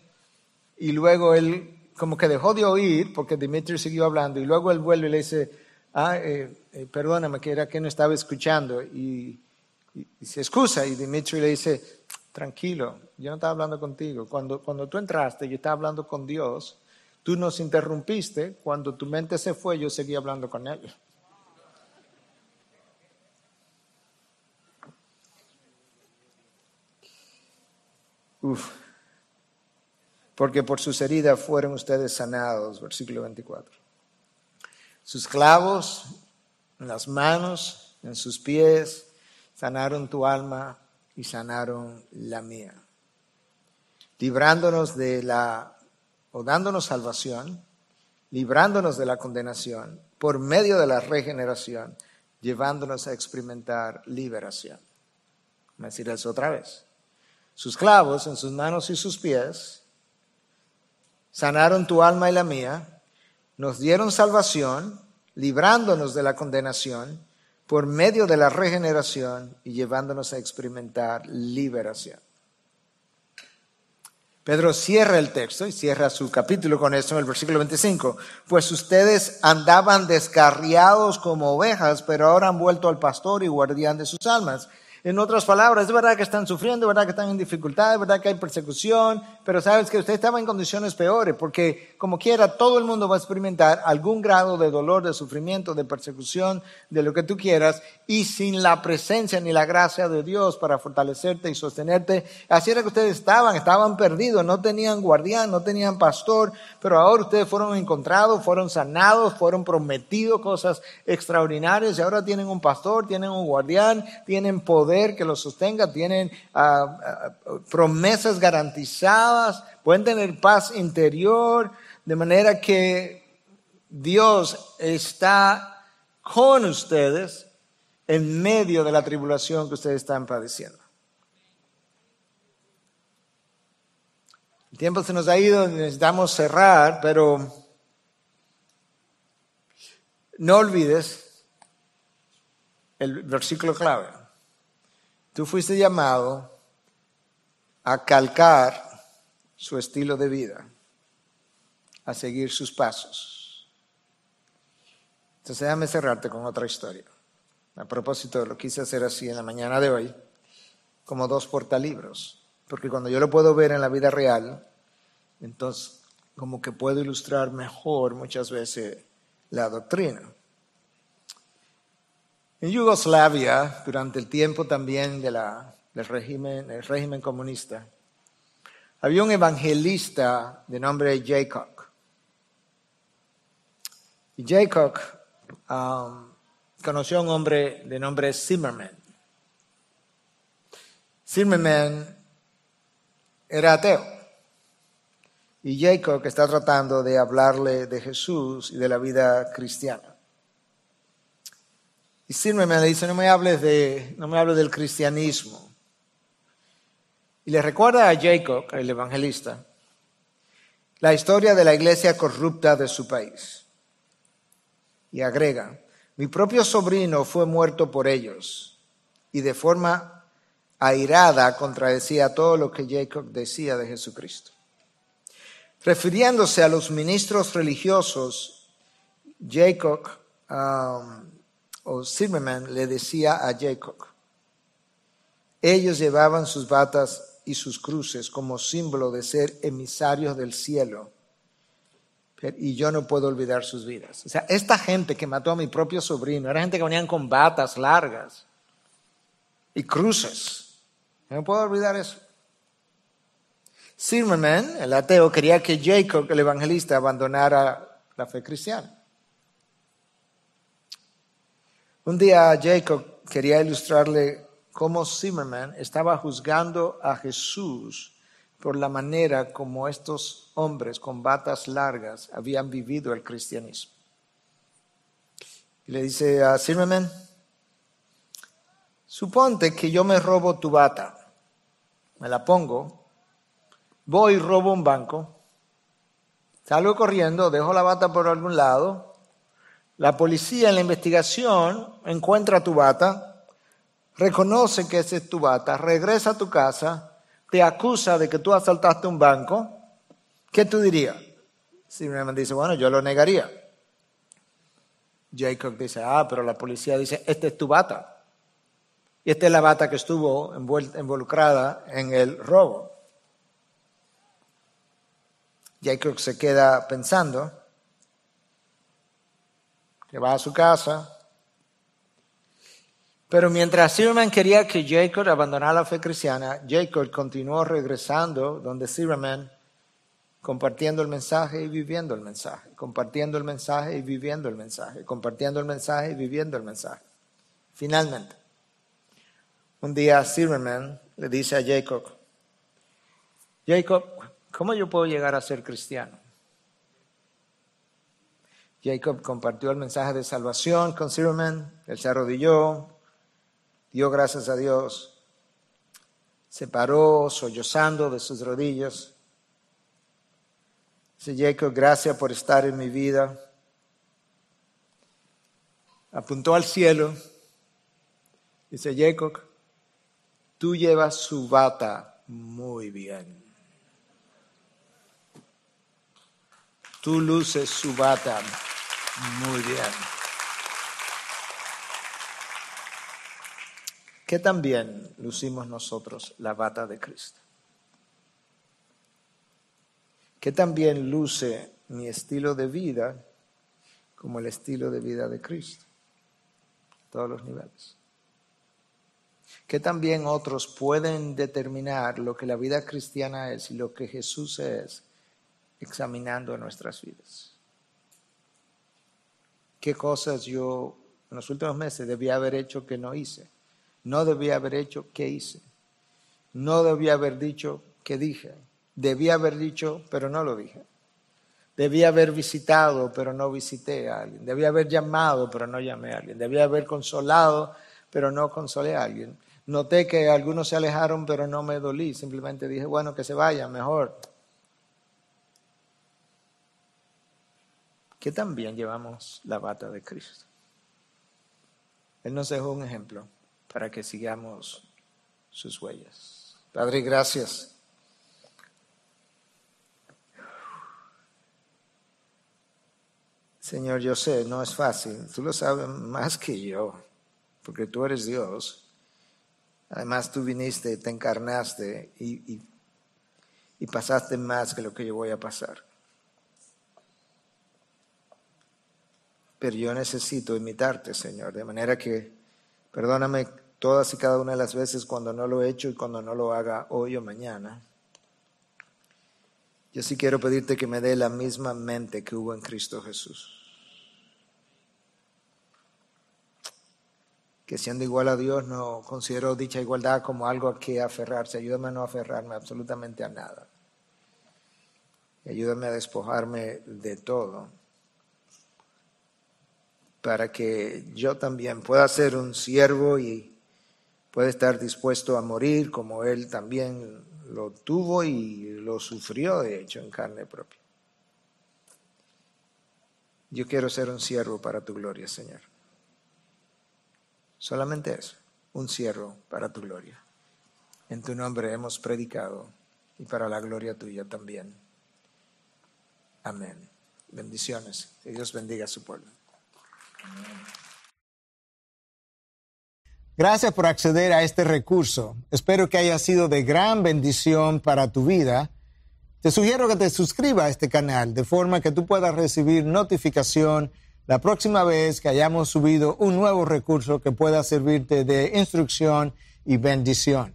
y luego él como que dejó de oír porque Dimitri siguió hablando y luego él vuelve y le dice, ah, eh, eh, perdóname que era que no estaba escuchando y, y, se excusa y Dimitri le dice, tranquilo, yo no estaba hablando contigo. Cuando, cuando tú entraste, yo estaba hablando con Dios Tú nos interrumpiste, cuando tu mente se fue, yo seguí hablando con él. Uf. Porque por sus heridas fueron ustedes sanados, versículo 24. Sus clavos en las manos, en sus pies, sanaron tu alma y sanaron la mía, librándonos de la o dándonos salvación, librándonos de la condenación por medio de la regeneración, llevándonos a experimentar liberación. Voy a decir eso otra vez. Sus clavos en sus manos y sus pies sanaron tu alma y la mía, nos dieron salvación, librándonos de la condenación por medio de la regeneración y llevándonos a experimentar liberación. Pedro cierra el texto y cierra su capítulo con esto en el versículo 25. Pues ustedes andaban descarriados como ovejas, pero ahora han vuelto al pastor y guardián de sus almas. En otras palabras, es verdad que están sufriendo, es verdad que están en dificultad, es verdad que hay persecución, pero sabes que usted estaba en condiciones peores, porque como quiera, todo el mundo va a experimentar algún grado de dolor, de sufrimiento, de persecución, de lo que tú quieras, y sin la presencia ni la gracia de Dios para fortalecerte y sostenerte, así era que ustedes estaban, estaban perdidos, no tenían guardián, no tenían pastor, pero ahora ustedes fueron encontrados, fueron sanados, fueron prometidos cosas extraordinarias, y ahora tienen un pastor, tienen un guardián, tienen poder que los sostenga, tienen ah, ah, promesas garantizadas, pueden tener paz interior, de manera que Dios está con ustedes en medio de la tribulación que ustedes están padeciendo. El tiempo se nos ha ido, necesitamos cerrar, pero no olvides el versículo clave. Tú fuiste llamado a calcar su estilo de vida, a seguir sus pasos. Entonces déjame cerrarte con otra historia. A propósito, lo quise hacer así en la mañana de hoy, como dos portalibros, porque cuando yo lo puedo ver en la vida real, entonces como que puedo ilustrar mejor muchas veces la doctrina. En Yugoslavia, durante el tiempo también del régimen, el régimen comunista, había un evangelista de nombre Jacob. Y Jacob um, conoció a un hombre de nombre Zimmerman. Zimmerman era ateo. Y Jacob está tratando de hablarle de Jesús y de la vida cristiana. Y Zimmerman le dice, no me hables, de, no me hables del cristianismo. Y le recuerda a Jacob, el evangelista, la historia de la iglesia corrupta de su país. Y agrega, mi propio sobrino fue muerto por ellos y de forma airada contradecía todo lo que Jacob decía de Jesucristo. Refiriéndose a los ministros religiosos, Jacob um, o Zimmerman le decía a Jacob, ellos llevaban sus batas y sus cruces como símbolo de ser emisarios del cielo. Y yo no puedo olvidar sus vidas. O sea, esta gente que mató a mi propio sobrino, era gente que venían con batas largas y cruces. No puedo olvidar eso. Zimmerman, el ateo, quería que Jacob, el evangelista, abandonara la fe cristiana. Un día Jacob quería ilustrarle cómo Zimmerman estaba juzgando a Jesús por la manera como estos hombres con batas largas habían vivido el cristianismo. Y le dice a Zimmerman, suponte que yo me robo tu bata, me la pongo, voy y robo un banco, salgo corriendo, dejo la bata por algún lado, la policía en la investigación encuentra tu bata, reconoce que esa es tu bata, regresa a tu casa, te acusa de que tú asaltaste un banco. ¿Qué tú dirías? Simplemente dice, bueno, yo lo negaría. Jacob dice, ah, pero la policía dice, esta es tu bata. Y esta es la bata que estuvo involucrada en el robo. Jacob se queda pensando que va a su casa. Pero mientras Zimmerman quería que Jacob abandonara la fe cristiana, Jacob continuó regresando donde Zimmerman, compartiendo el mensaje y viviendo el mensaje, compartiendo el mensaje y viviendo el mensaje, compartiendo el mensaje y viviendo el mensaje. Finalmente, un día Zimmerman le dice a Jacob, Jacob, ¿cómo yo puedo llegar a ser cristiano? Jacob compartió el mensaje de salvación con Zimmerman, él se arrodilló, dio gracias a Dios, se paró sollozando de sus rodillas. Dice Jacob, gracias por estar en mi vida. Apuntó al cielo. Dice Jacob, tú llevas su bata muy bien. Tú luces su bata muy bien. que también lucimos nosotros la bata de Cristo. Que también luce mi estilo de vida como el estilo de vida de Cristo, todos los niveles. Que también otros pueden determinar lo que la vida cristiana es y lo que Jesús es examinando nuestras vidas. ¿Qué cosas yo en los últimos meses debía haber hecho que no hice? No debía haber hecho que hice. No debía haber dicho que dije. Debía haber dicho, pero no lo dije. Debía haber visitado, pero no visité a alguien. Debía haber llamado, pero no llamé a alguien. Debía haber consolado, pero no consolé a alguien. Noté que algunos se alejaron, pero no me dolí. Simplemente dije, bueno, que se vayan, mejor. Que también llevamos la bata de Cristo. Él nos dejó un ejemplo para que sigamos sus huellas. Padre, gracias Señor, yo sé, no es fácil. Tú lo sabes más que yo, porque tú eres Dios. Además, tú viniste, te encarnaste y, y pasaste más que lo que yo voy a pasar. Pero yo necesito imitarte, Señor, de manera que perdóname todas y cada una de las veces cuando no lo he hecho y cuando no lo haga hoy o mañana. Yo sí quiero pedirte que me dé la misma mente que hubo en Cristo Jesús. Que siendo igual a Dios no considero dicha igualdad como algo a que aferrarse. Ayúdame a no aferrarme absolutamente a nada. ayúdame a despojarme de todo para que yo también pueda ser un siervo y pueda estar dispuesto a morir como Él también lo tuvo y lo sufrió, de hecho, en carne propia. Yo quiero ser un siervo para tu gloria, Señor. Solamente eso, un siervo para tu gloria. En tu nombre hemos predicado y para la gloria tuya también. Amén. Bendiciones. Que Dios bendiga a su pueblo. Gracias por acceder a este recurso. Espero que haya sido de gran bendición para tu vida. Te sugiero que te suscribas a este canal de forma que tú puedas recibir notificación la próxima vez que hayamos subido un nuevo recurso que pueda servirte de instrucción y bendición.